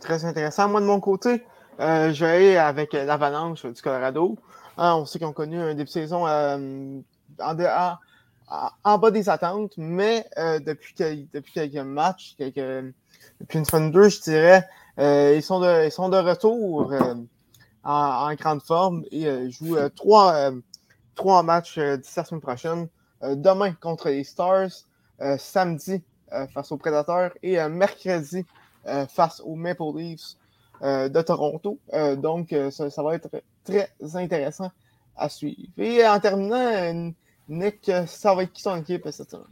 très intéressant. Moi, de mon côté, je vais aller avec l'Avalanche du Colorado. Hein, on sait qu'ils ont connu un début de saison en dehors en bas des attentes, mais euh, depuis, quelques matchs, depuis une semaine deux, je dirais, euh, ils, sont de, retour euh, en, grande forme et jouent trois, trois matchs d'ici la semaine prochaine. demain contre les Stars, samedi face aux Predators et mercredi face aux Maple Leafs de Toronto. donc, ça, ça, va être très intéressant à suivre. Et en terminant, Nick, ça va être qui ton équipe cette semaine?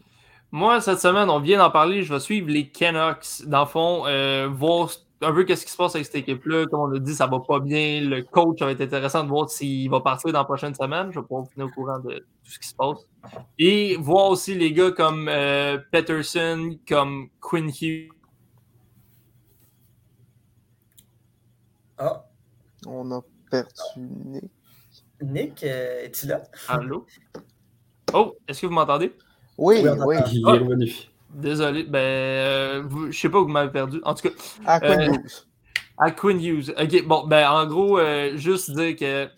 Moi, cette semaine, on vient d'en parler, je vais suivre les Canucks. Dans le fond, euh, voir un peu qu'est-ce qui se passe avec cette équipe-là. Comme on a dit, ça va pas bien. Le coach, ça va être intéressant de voir s'il va partir dans la prochaine semaine. Je vais pouvoir vous tenir au courant de tout ce qui se passe. Et voir aussi les gars comme euh, Peterson, comme Quinn Hughes. Ah, On a perdu Nick. Nick, euh, es-tu là? Allô? Oh, est-ce que vous m'entendez? Oui, Oui, on oui. entend. Il est revenu. Désolé, ben, euh, vous- je sais pas où vous m'avez perdu. En tout cas, À Quinn Euh, Hughes. À Quinn Hughes. OK, bon, ben en gros, euh, juste dire que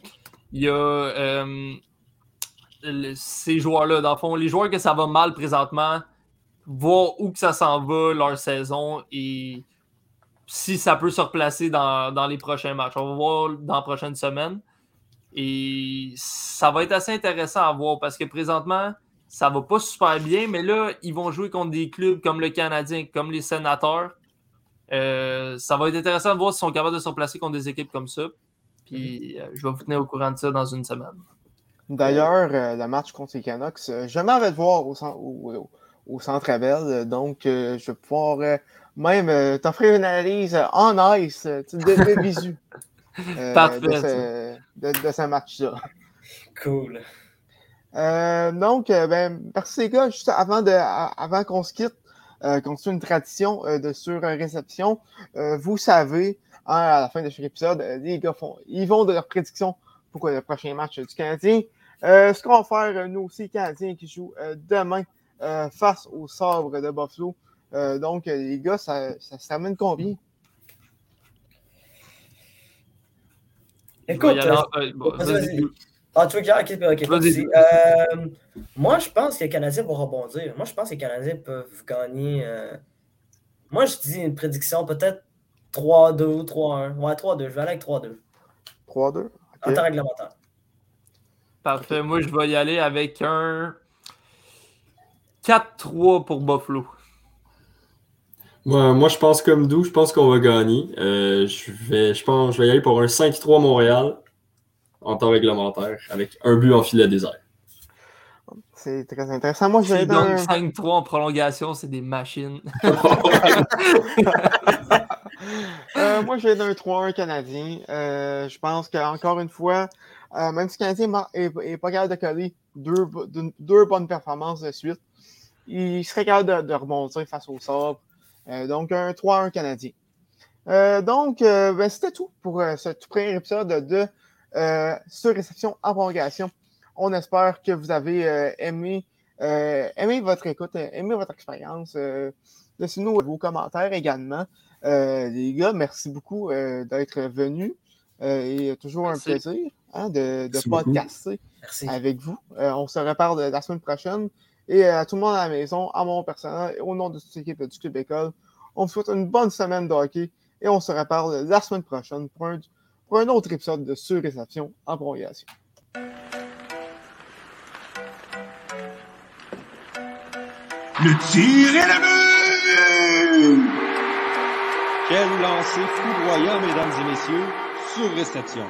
il y a euh, le- ces joueurs-là, dans le fond, les joueurs que ça va mal présentement, voir où que ça s'en va leur saison et si ça peut se replacer dans, dans les prochains matchs. On va voir dans la prochaine semaine. Et ça va être assez intéressant à voir parce que présentement, ça va pas super bien, mais là, ils vont jouer contre des clubs comme le Canadien, comme les Sénateurs. Euh, ça va être intéressant de voir s'ils sont capables de se replacer contre des équipes comme ça. Puis euh, je vais vous tenir au courant de ça dans une semaine. D'ailleurs, euh, le match contre les Canucks, je m'en vais te voir au, cen- au, au- Centre euh, donc je vais pouvoir même euh, t'offrir une analyse euh, en ice, euh, tu de visu, Parfait, de ce, de- de ce match-là. Cool. Euh, donc, ben, merci les gars. Juste avant, de, avant qu'on se quitte, euh, qu'on suit une tradition euh, de sur-réception, vous savez, hein, à la fin de chaque épisode, les gars font, ils vont de leur prédiction pour le prochain match du Canadien. Ce qu'on va faire, nous aussi, Canadiens qui jouent demain face au sabre de Buffalo. Euh, donc, euh, les gars, ça, ça se termine combien? Écoute, euh, en- euh. Ah, tu veux que ok, ok. Euh, moi, je pense que les Canadiens vont rebondir. Moi, je pense que les Canadiens peuvent gagner. euh, Moi, je dis une prédiction, peut-être 3-2 ou 3-1. Ouais, 3-2. Je vais aller avec 3-2. 3-2? En Ok. temps réglementaire. Parfait. Moi, je vais y aller avec un 4-3 pour Buffalo. Moi, moi, je pense comme d'où, je pense qu'on va gagner. Euh, je, vais, je, pense, je vais y aller pour un 5-3 Montréal en temps réglementaire avec un but en filet désert. C'est très intéressant. Moi, je vais dans gagnent un- 5-3 en prolongation, c'est des machines. Euh, moi, je vais d'un 3-1 canadien. Euh, je pense qu'encore une fois, euh, même si le Canadien mar- est, est pas capable de coller deux, bonnes performances de suite, il serait capable de, de rebondir face au sabre. Euh, donc, un 3-1 canadien. Euh, donc, euh, ben, c'était tout pour euh, ce tout premier épisode de euh, sur réception en prolongation. On espère que vous avez euh, aimé, euh, aimé votre écoute, aimé votre expérience. Euh, Laissez-nous vos commentaires également. Euh, les gars, merci beaucoup euh, d'être venus. Euh, et toujours Merci. un plaisir hein, de, de Merci beaucoup. podcaster Merci. avec vous. Euh, on se reparle la semaine prochaine. Et euh, à tout le monde à la maison, à mon personnel et au nom de toute l'équipe du Club École, on vous souhaite une bonne semaine de hockey et on se reparle la semaine prochaine pour un, pour un autre épisode de Sur-Réception en prolongation. Le tir est le but! Quel lancer foudroyant, mesdames et messieurs, sur réception.